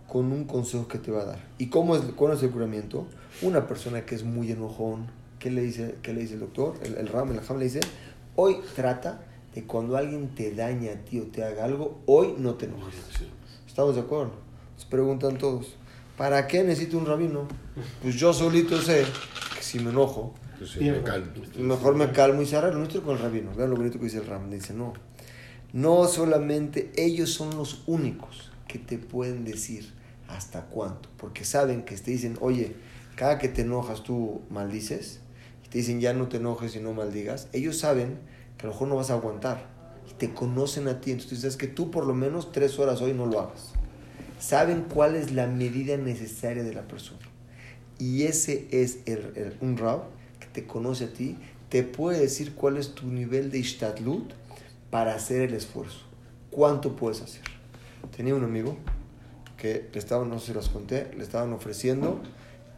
Con un consejo que te va a dar. ¿Y cómo es, cuál es el curamiento? Una persona que es muy enojón, ¿qué le dice, qué le dice el doctor? El, el ram, el hajam le dice, hoy trata de cuando alguien te daña a ti o te haga algo, hoy no te enojes. ¿Estamos de acuerdo? Se preguntan todos, ¿para qué necesito un rabino? Pues yo solito sé que si me enojo, me calmo. Mejor me calmo y se arreglo. No estoy con el rabino. Vean lo bonito que dice el ram. Dice, no. No solamente ellos son los únicos que te pueden decir hasta cuánto. Porque saben que te dicen, oye, cada que te enojas tú maldices. Y te dicen, ya no te enojes y no maldigas. Ellos saben que a lo mejor no vas a aguantar. Y te conocen a ti. Entonces dices que tú por lo menos tres horas hoy no lo hagas. Saben cuál es la medida necesaria de la persona. Y ese es el, el- un rab que te conoce a ti, te puede decir cuál es tu nivel de ishtadlut para hacer el esfuerzo. ¿Cuánto puedes hacer? Tenía un amigo que le estaban, no sé si los conté, le estaban ofreciendo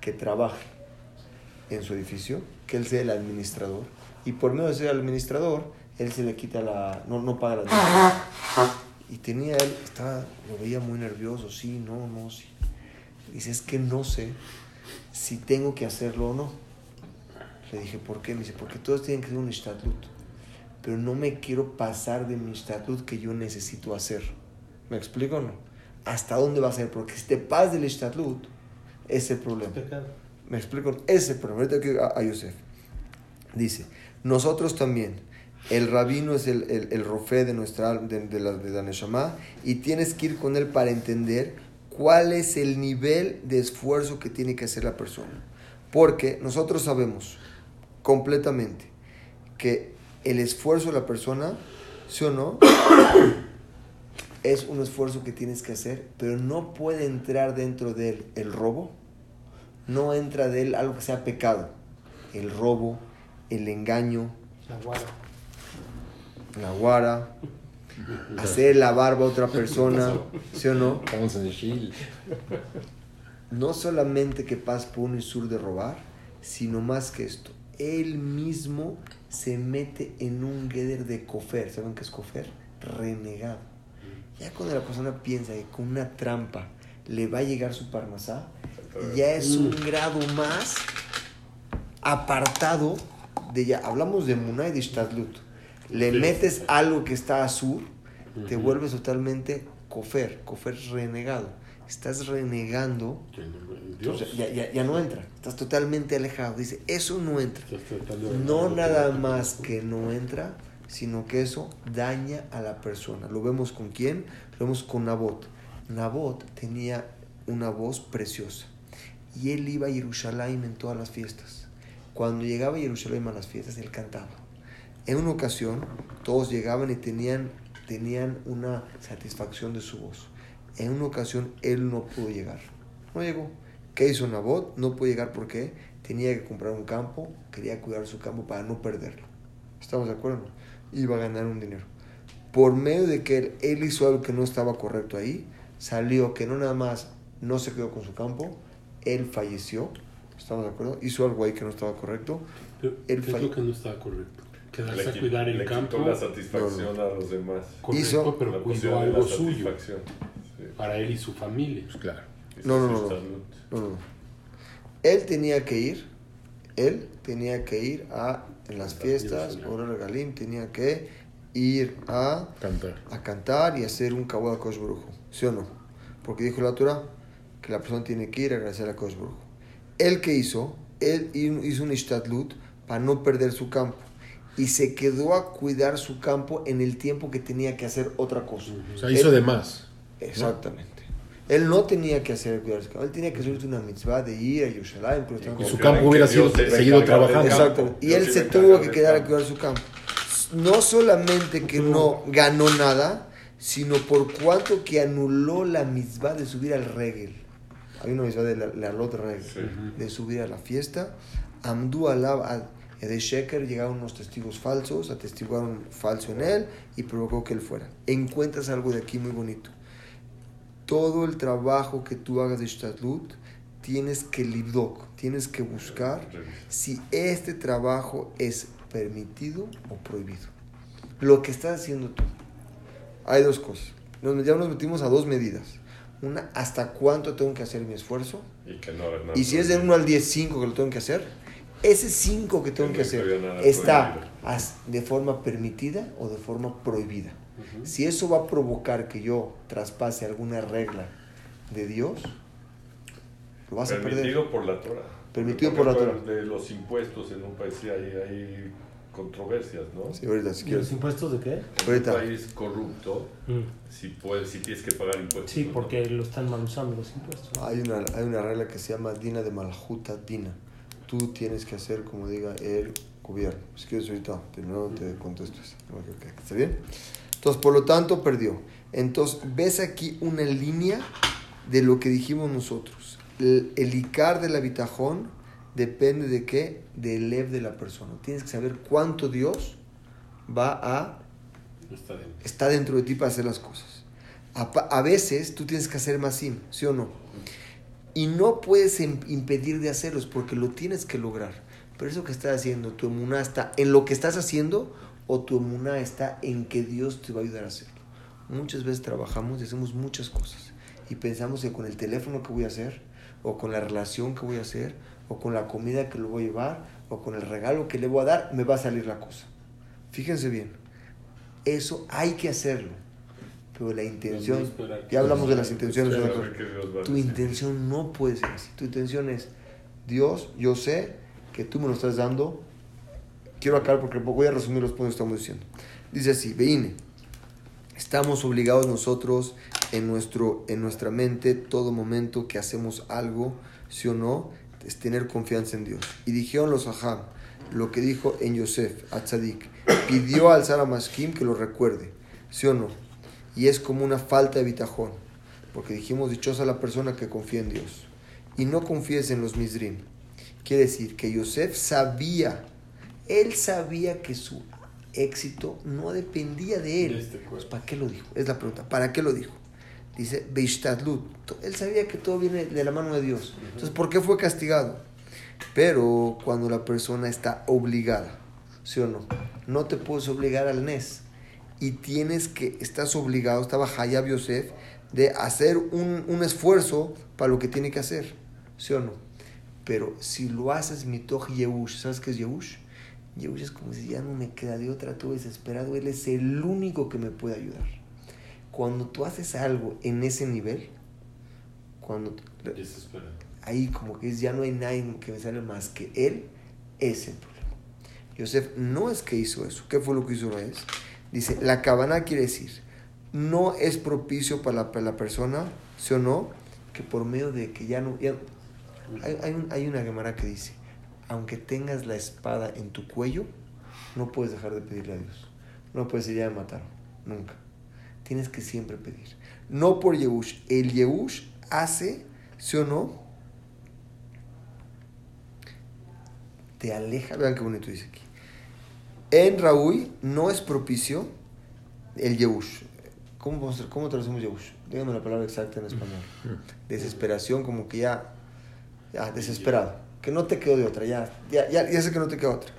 que trabaje en su edificio, que él sea el administrador, y por medio de ser administrador, él se le quita la, no, no paga la. Y tenía él, estaba, lo veía muy nervioso, sí, no, no, sí. Dice, es que no sé si tengo que hacerlo o no. Le dije, ¿por qué? Me dice, porque todos tienen que hacer un estatut. Pero no me quiero pasar de mi estatut que yo necesito hacer. ¿Me explico o no? ¿Hasta dónde va a ser? Porque si te pasas del estatut, es el problema. Me explico, ese problema. Ahorita que a, a Yosef. Dice, nosotros también, el rabino es el, el, el rofé de nuestra de, de la, de y tienes que ir con él para entender cuál es el nivel de esfuerzo que tiene que hacer la persona. Porque nosotros sabemos completamente que el esfuerzo de la persona, ¿sí o no? es un esfuerzo que tienes que hacer, pero no puede entrar dentro de él el robo, no entra de él algo que sea pecado, el robo, el engaño, La guarda. La guara, hacer la barba a otra persona, ¿sí o no? Estamos en Chile. No solamente que pasa por un isur de robar, sino más que esto, él mismo se mete en un gueder de cofer, ¿saben qué es cofer? Renegado. Ya cuando la persona piensa que con una trampa le va a llegar su parnasá, ya es un grado más apartado de ya. Hablamos de Munay de Shtadlut. Le metes algo que está azul, te vuelves totalmente cofer. Cofer renegado. Estás renegando, entonces ya, ya, ya no entra. Estás totalmente alejado. Dice, eso no entra. No nada más que no entra, sino que eso daña a la persona. ¿Lo vemos con quién? Lo vemos con Nabot. Nabot tenía una voz preciosa y él iba a Jerusalén en todas las fiestas. Cuando llegaba a Jerusalén a las fiestas, él cantaba. En una ocasión, todos llegaban y tenían, tenían una satisfacción de su voz. En una ocasión, él no pudo llegar. No llegó. ¿Qué hizo Nabot? No pudo llegar porque tenía que comprar un campo, quería cuidar su campo para no perderlo. ¿Estamos de acuerdo? Iba a ganar un dinero. Por medio de que él, él hizo algo que no estaba correcto ahí, salió que no nada más no se quedó con su campo, él falleció. ¿Estamos de acuerdo? Hizo algo ahí que no estaba correcto. Pero, él ¿Qué es fall- lo que no estaba correcto? Quedarse a cuidar el le campo. quitó la satisfacción a los demás. Correcto, Hizo- pero cuidó algo suyo. Sí. para él y su familia. Pues claro. No, no, no, no. No, no, no. Él tenía que ir, él tenía que ir a, en las fiestas. Oro Regalim, tenía que ir a, Cantar. a cantar y hacer un a Kosh Baruj Hu. ¿Sí o no? Porque dijo la Torah que la persona tiene que ir a agradecer a Kosh Baruj Hu. Él que hizo, él hizo un ishtadlut para no perder su campo. Y se quedó a cuidar su campo en el tiempo que tenía que hacer otra cosa. O sea, hizo Él- de más. Exactamente. Él no tenía que hacer cuidar su campo. Él tenía que hacer una mitzvah de ir a Yerushalayim. Y su campo hubiera sido se seguido trabajando. Exactamente. Y él se tuvo que quedar a cuidar su campo. No solamente que no ganó nada, sino por cuanto que anuló la mitzvah de subir al regel. Hay una mitzvah de la, la lot regel, Sí. de subir a la fiesta. Amdú alab de Sheker llegaron unos testigos falsos, atestiguaron falso en él y provocó que él fuera. Encuentras algo de aquí muy bonito. Todo el trabajo que tú hagas de Shtadlut, tienes que libdok, tienes que buscar si este trabajo es permitido o prohibido. Lo que estás haciendo tú. Hay dos cosas. Nos, ya nos metimos a dos medidas. Una, hasta cuánto tengo que hacer mi esfuerzo. Y que no, no- Y si es de 1 al 10, 5 que lo tengo que hacer. Ese 5 que tengo Que hacer está de forma permitida o de forma prohibida. Si eso va a provocar que yo traspase alguna regla de Dios, lo vas a perder. Permitido por la Torah. Permitido por la Torah. De los impuestos en un país sí hay, hay controversias, ¿no? Sí, ahorita, si ¿Y quieres. los impuestos de qué? En Ahorita. un país corrupto, Mm. si, puedes, si tienes que pagar impuestos. Sí, ¿no? porque lo están mal usando los impuestos. Hay una, hay una regla que se llama Dina de Maljuta Dina. Tú tienes que hacer como diga el gobierno. Si quieres ahorita, de nuevo te contesto eso. Ok, ok. ¿Está bien? Entonces, por lo tanto, perdió. Entonces, ves aquí una línea de lo que dijimos nosotros. El, el Icar del habitajón depende de qué? Del lev de la persona. Tienes que saber cuánto Dios va a Está dentro. está dentro de ti para hacer las cosas. A, a veces tú tienes que hacer más sim, ¿sí o no? Y no puedes im- impedir de hacerlos porque lo tienes que lograr. Pero eso que estás haciendo, tu emuná está en lo que estás haciendo o tu emuná está en que Dios te va a ayudar a hacerlo. Muchas veces trabajamos y hacemos muchas cosas y pensamos que con el teléfono que voy a hacer o con la relación que voy a hacer o con la comida que le voy a llevar o con el regalo que le voy a dar me va a salir la cosa. Fíjense bien, eso hay que hacerlo. Pero la intención, ya hablamos de las intenciones, tu intención no puede ser así. Tu intención es, Dios, yo sé que tú me lo estás dando. Quiero acá porque voy a resumir los puntos que estamos diciendo. Dice así, Veine, estamos obligados nosotros en, nuestro, en nuestra mente, todo momento que hacemos algo, sí o no, es tener confianza en Dios. Y dijeron los Aham, lo que dijo en Yosef, a Tzadik, pidió al Sara Maskim que lo recuerde, ¿sí o no? Y es como una falta de bitajón, porque dijimos dichosa la persona que confía en Dios. Y no confíes en los Misrim. Quiere decir que Yosef sabía, él sabía que su éxito no dependía de él. Este. Pues, ¿Para qué lo dijo? Es la pregunta. ¿Para qué lo dijo? Dice, Beishtadlut. Él sabía que todo viene de la mano de Dios. Entonces, ¿por qué fue castigado? Pero cuando la persona está obligada, ¿sí o no? No te puedes obligar al NES. Y tienes que, estás obligado, estaba Hayab Yosef, de hacer un, un esfuerzo para lo que tiene que hacer, ¿sí o no? Pero si lo haces mitoch Yehush, ¿sabes qué es Yehush? Yehush es como si ya no me queda de otra, tú desesperado, él es el único que me puede ayudar. Cuando tú haces algo en ese nivel, cuando Desesperado. ahí como que es, ya no hay nadie que me sale más que él, es el problema. Yosef no es que hizo eso. ¿Qué fue lo que hizo Raes? Dice, la cabana quiere decir, no es propicio para la, para la persona, ¿sí o no? Que por medio de que ya no... hay, hay, hay una gemara que dice, aunque tengas la espada en tu cuello, no puedes dejar de pedirle a Dios. No puedes ir a matar, nunca. Tienes que siempre pedir. No por Yehush. El Yehush hace, ¿sí o no? Te aleja. Vean qué bonito dice aquí. En Raúl no es propicio el Yehush. ¿Cómo, cómo traducimos Yehush? Díganme la palabra exacta en español. Desesperación, como que ya, ya, desesperado. Que no te quedó de otra, ya, ya, ya, ya sé que no te queda otra.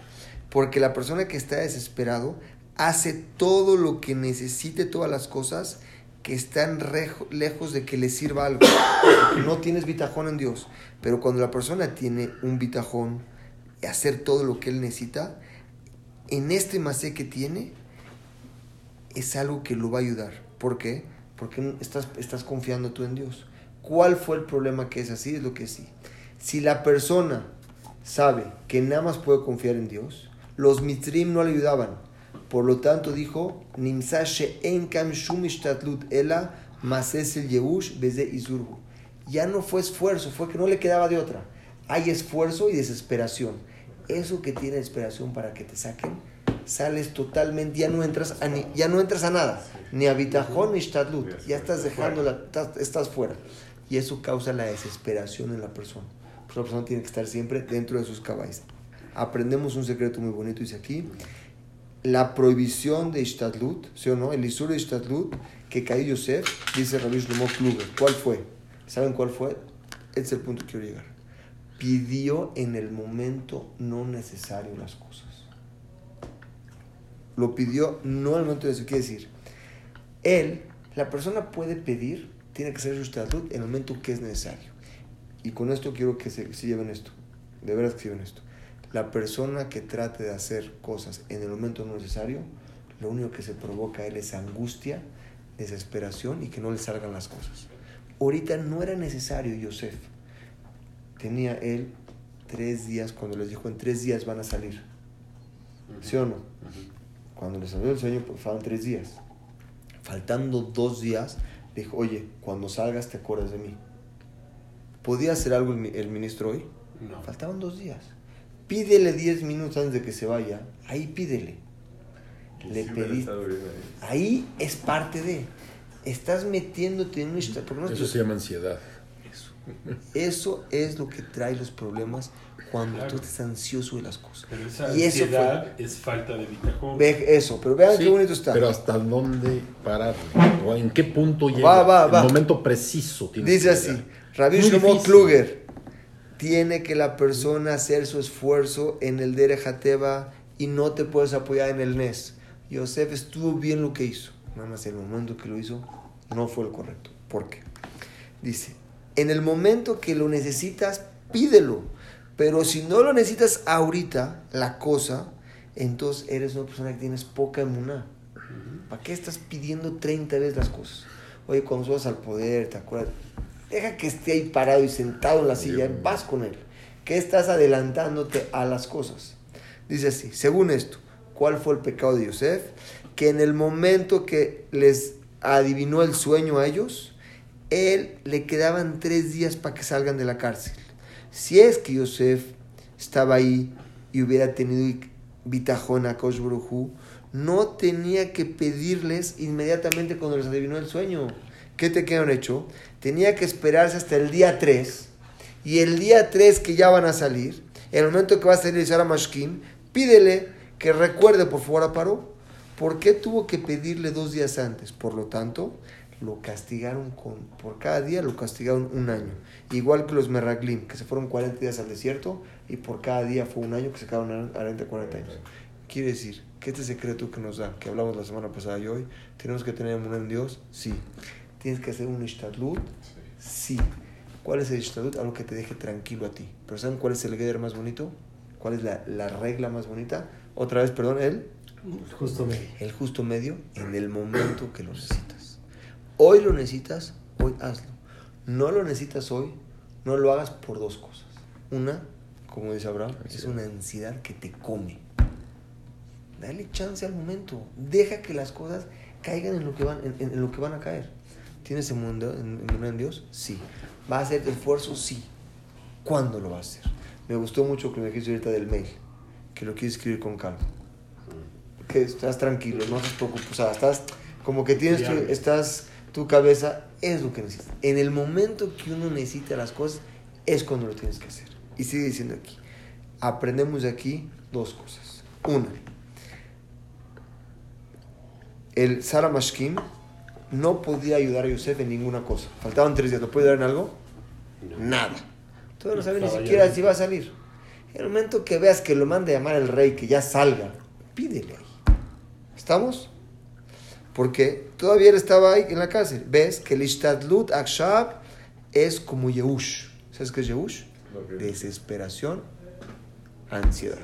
Porque la persona que está desesperado hace todo lo que necesite, todas las cosas que están rejo- lejos de que le sirva algo. No tienes bitajón en Dios. Pero cuando la persona tiene un bitajón y hacer todo lo que él necesita, en este macé que tiene, es algo que lo va a ayudar. ¿Por qué? Porque estás, estás confiando tú en Dios. ¿Cuál fue el problema que es así? Es lo que sí. Si la persona sabe que nada más puede confiar en Dios, los mitrim no le ayudaban. Por lo tanto dijo, ela. Ya no fue esfuerzo, fue que no le quedaba de otra. Hay esfuerzo y desesperación. Eso que tiene desesperación para que te saquen, sales totalmente, ya no entras a, ni- ya no entras a nada, ni a bitajón ni shtadlut. Ya estás dejando la, estás, estás fuera. Y eso causa la desesperación en la persona. Pues la persona tiene que estar siempre dentro de sus caballos. Aprendemos un secreto muy bonito, dice aquí. La prohibición de Ishtadlut, ¿sí o no? El Isur de Ishtadlut que cayó Yosef, dice Rabbi Shlomo Kluger. ¿Cuál fue? ¿Saben cuál fue? Este es el punto que quiero llegar. Pidió en el momento no necesario las cosas. Lo pidió no en el momento eso. Quiere decir, él, la persona puede pedir, tiene que ser su Ishtadlut en el momento que es necesario. Y con esto quiero que se, se lleven esto. De veras que se lleven esto. La persona que trate de hacer cosas en el momento no necesario, lo único que se provoca a él es angustia, desesperación y que no le salgan las cosas. Ahorita no era necesario Yosef. Tenía él tres días, cuando les dijo en tres días van a salir. ¿Sí o no? Cuando le salió el sueño, pues faltan tres días. Faltando dos días, le dijo, oye, cuando salgas te acuerdas de mí. ¿Podía hacer algo el, mi- el ministro hoy? No. Faltaban dos días. Pídele 10 minutos antes de que se vaya. Ahí pídele. Le pedí. ahí. Es parte de. Estás metiéndote en un porque no Eso se llama ansiedad. Eso es lo que trae los problemas cuando Claro. tú estás ansioso de las cosas. Pero esa Y eso ansiedad es falta de bitajón. Ve eso, pero vean Sí, qué bonito está. Pero hasta dónde parar. O en qué punto llega. Va, va, va. El momento preciso. Dice que así. Rabbi Shlomo. Kluger, tiene que la persona hacer su esfuerzo en el Derech HaTeva y no te puedes apoyar en el Nes. Yosef estuvo bien lo que hizo, nada más el momento que lo hizo no fue el correcto. ¿Por qué? Dice, en el momento que lo necesitas, pídelo, pero si no lo necesitas ahorita, la cosa, entonces eres una persona que tienes poca emuná. ¿Para qué estás pidiendo 30 veces las cosas? Oye, cuando subas al poder, ¿te acuerdas? Deja que esté ahí parado y sentado en la silla, vas con él. ¿Qué estás adelantándote a las cosas? Dice así, según esto, ¿cuál fue el pecado de Yosef? Que en el momento que les adivinó el sueño a ellos, él le quedaban tres días para que salgan de la cárcel. Si es que Yosef estaba ahí y hubiera tenido bitajón a Kosh Baruj Hu, no tenía que pedirles inmediatamente cuando les adivinó el sueño. ¿Qué te quedaron hecho? Tenía que esperarse hasta el día 3. Y el día 3 que ya van a salir, el momento que va a salir Sara Mashkin, pídele que recuerde por favor a Paró. ¿Por qué tuvo que pedirle dos días antes? Por lo tanto, lo castigaron con, por cada día lo castigaron un año. Igual que los Meraglim, que se fueron 40 días al desierto y por cada día fue un año que se quedaron 40, 40 años. Quiere decir que este secreto que nos da, que hablamos la semana pasada y hoy, tenemos que tener amor en Dios, sí. Tienes que hacer un ishtadlut, sí. ¿Cuál es el ishtadlut? Algo que te deje tranquilo a ti. Pero ¿saben cuál es el geder más bonito? ¿Cuál es la, la regla más bonita? Otra vez, perdón, el, Justo medio. el justo medio en el momento que lo necesitas. Hoy lo necesitas, hoy hazlo. No lo necesitas hoy, no lo hagas por dos cosas. Una, como dice Abraham, es una ansiedad que te come. Dale chance al momento. Deja que las cosas caigan en lo que van, en, lo que van a caer. ¿Tienes en mundo en, en- en Dios? Sí. ¿Va a hacer esfuerzo? Sí. ¿Cuándo lo va a hacer? Me gustó mucho que me dijiste ahorita del mail, que lo quieres escribir con calma. Que estás tranquilo, no estás preocupado, o sea, estás como que tienes estás, tu cabeza es lo que necesitas. En el momento que uno necesita las cosas, es cuando lo tienes que hacer. Y sigue diciendo aquí, aprendemos de aquí dos cosas. Una, el Sara Mashkim no podía ayudar a Yosef en ninguna cosa. Faltaban tres días. ¿Lo puede ayudar en algo? Nada. Todavía no sabe ni siquiera si va a salir. En el momento que veas que lo mande a llamar el rey, que ya salga, pídele ahí. ¿Estamos? Porque todavía él estaba ahí en la cárcel. ¿Ves? Que el Ishtadlut Akshab es como Yehush. ¿Sabes qué es Yehush? Desesperación, ansiedad.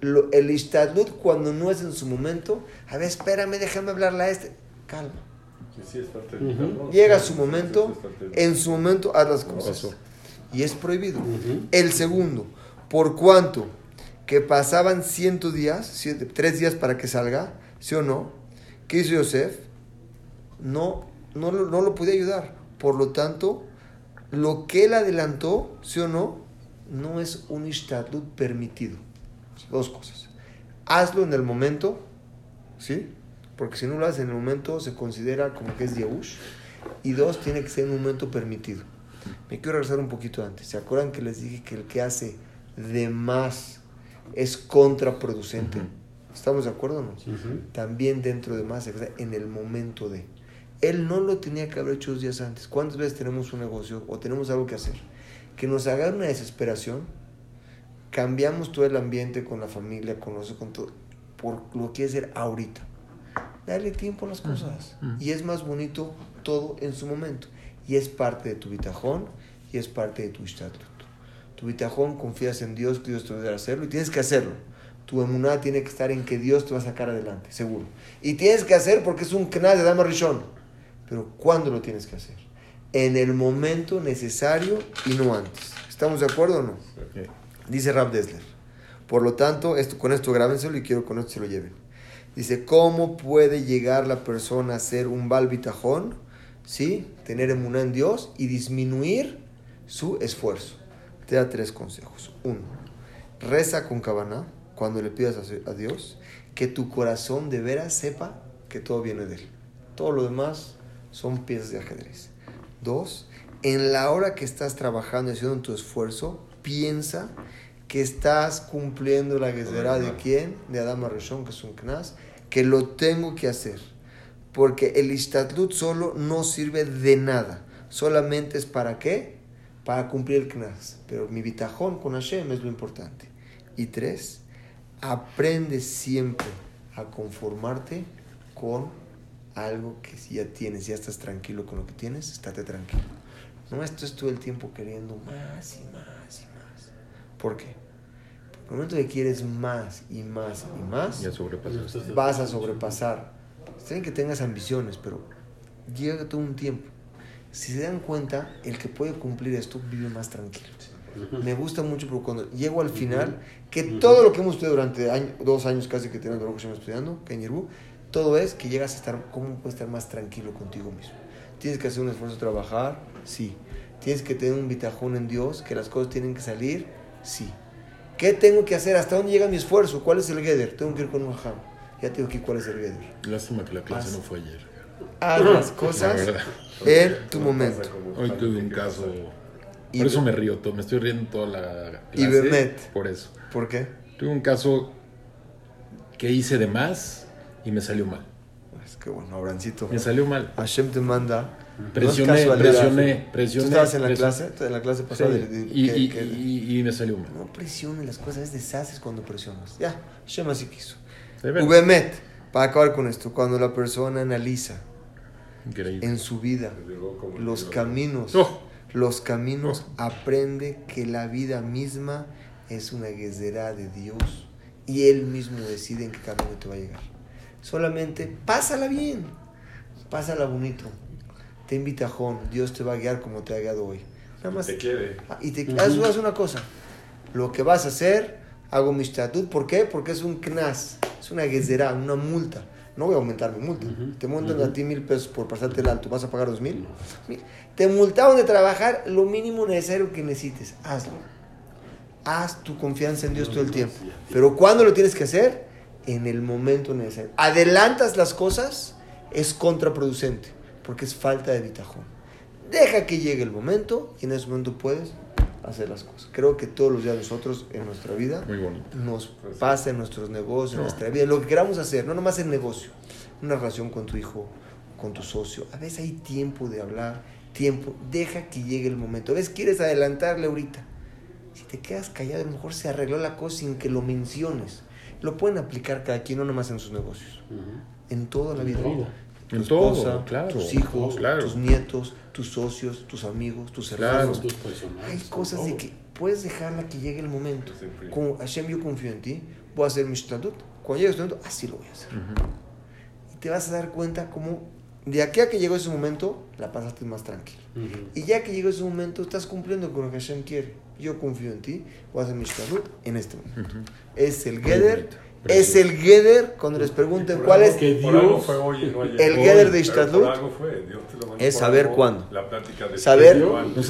Lo- el Ishtadlut cuando no es en su momento, a ver, espérame, déjame hablarle a este. Calma. Sí, sí. Llega su momento, sí, en su momento haz las cosas. Y es prohibido. El segundo, por cuanto que pasaban ciento días, siete- tres días para que salga, ¿sí o no? ¿Qué hizo Yosef? No, no, lo- no lo podía ayudar. Por lo tanto, lo que él adelantó, ¿sí o no? No es un ishtadlut permitido. Dos cosas. Hazlo en el momento, ¿sí? Porque si no lo haces en el momento, se considera como que es Yehush. Y dos, tiene que ser en un momento permitido. Me quiero regresar un poquito antes. ¿Se acuerdan que les dije que el que hace de más es contraproducente? ¿Estamos de acuerdo o no? También dentro de más, en el momento de. Él no lo tenía que haber hecho dos días antes. ¿Cuántas veces tenemos un negocio o tenemos algo que hacer? Que nos haga una desesperación, cambiamos todo el ambiente con la familia, con los con todo, por lo que hacer ahorita. Dale tiempo a las cosas. Y es más bonito todo en su momento. Y es parte de tu bitajón y es parte de tu ishtatut. Tu bitajón confías en Dios, que Dios te va a ayudar a hacerlo y tienes que hacerlo. Tu emuná tiene que estar en que Dios te va a sacar adelante, seguro. Y tienes que hacer porque es un canal de Dama Rishon. Pero ¿cuándo lo tienes que hacer? En el momento necesario y no antes. ¿Estamos de acuerdo o no? Dice Rab Desler. Por lo tanto, esto, con esto grábenselo y quiero con esto se lo lleven. Dice, ¿cómo puede llegar la persona a ser un balbitajón? ¿Sí? Tener emuná en Dios y disminuir su esfuerzo. Te da tres consejos. Uno, reza con cabana cuando le pidas a Dios que tu corazón de veras sepa que todo viene de Él. Todo lo demás son piezas de ajedrez. Dos, en la hora que estás trabajando y haciendo tu esfuerzo, piensa que estás cumpliendo la gezerá de quién? De Adama Rishon, que es un knas, que lo tengo que hacer. Porque el istatlut solo no sirve de nada. Solamente es para qué? Para cumplir el knas. Pero mi bitajón con Hashem es lo importante. Y tres, aprende siempre a conformarte con algo que si ya tienes, ya estás tranquilo con lo que tienes, estate tranquilo. No estés todo el tiempo queriendo más y más y más. ¿Por qué? Porque en el momento que quieres más y más y más, Ya sobrepasaste. vas a sobrepasar. Está bien que tengas ambiciones, pero llega todo un tiempo. Si se dan cuenta, el que puede cumplir esto vive más tranquilo. Me gusta mucho, pero cuando llego al final, que todo lo que hemos estudiado durante año- dos años casi que tenemos estudiando, que en Yerbu, todo es que llegas a estar, ¿cómo puedes estar más tranquilo contigo mismo? Tienes que hacer un esfuerzo de trabajar, sí. Tienes que tener un bitajón en Dios, que las cosas tienen que salir, sí. ¿Qué tengo que hacer? ¿Hasta dónde llega mi esfuerzo? ¿Cuál es el Geder? Tengo que ir con un jam. Ya tengo que ir cuál es el Geder. Lástima que la clase Haz- no fue ayer. Haz las La cosas verdad. en tu No momento. Hoy tuve un caso. Y Por eso me río todo. Me estoy riendo toda la clase. Y Bemet. Por eso. ¿Por qué? Tuve un caso que hice de más y me salió mal. Es que bueno, Abrancito. Me salió mal. Hashem te manda. Presioné, no presioné, presioné. ¿Tú estabas en la presioné. clase? En la clase pasada. Sí, de- de- y, que- y- que- y- y me salió mal. No presiones las cosas, es deshaces cuando presionas. Ya, Hashem así quiso. Ubemet, para acabar con esto, cuando la persona analiza Increíble. en su vida los caminos, Oh. los caminos, Oh. aprende que la vida misma es una guesera de Dios y Él mismo decide en qué camino te va a llegar. Solamente pásala bien, pásala bonito. Ten bitajón, Dios te va a guiar como te ha guiado hoy. Nada más Te quiere. Ah, Y te haz, haz una cosa. Lo que vas a hacer, hago mi estatud. ¿Por qué? Porque es un knas, es una gezerá, una multa. No voy a aumentar mi multa. Te multan a ti mil pesos por pasarte el alto. ¿Vas a pagar dos mil? Mil. Te multaron de trabajar lo mínimo necesario que necesites. Hazlo. Haz tu confianza en Dios todo el tiempo. Pero ¿cuándo lo tienes que hacer? En el momento necesario. Adelantas las cosas, es contraproducente. Porque es falta de bitajón. Deja que llegue el momento y en ese momento puedes hacer las cosas. Creo que todos los días nosotros en nuestra vida nos Pues pasa en nuestros negocios, en nuestra vida, lo que queramos hacer, no nomás en negocio, una relación con tu hijo, con tu socio. A veces hay tiempo de hablar, tiempo, deja que llegue el momento. A veces quieres adelantarle ahorita. Si te quedas callado, a lo mejor se arregló la cosa sin que lo menciones. Lo pueden aplicar cada quien, no nomás en sus negocios, en toda la vida. Tu En todo, esposa, claro, tus hijos, claro. tus nietos, tus socios, tus amigos, tus Claro. hermanos. Tus Hay cosas de que puedes dejarla que llegue el momento. Como Hashem, yo confío en ti, voy a hacer mi statut. Cuando llegue ese momento, así lo voy a hacer. Y te vas a dar cuenta cómo de aquí a que llegó ese momento, la pasaste más tranquilo. Ujú. Y ya que llegó ese momento, estás cumpliendo con lo que Hashem quiere. Yo confío en ti, voy a hacer mi en este momento. Es el Geder. Es el Geder, cuando les pregunten cuál es que Dios- fue no ayer. el Geder de Ishtadlut es saber cuándo. La plática de Saber. No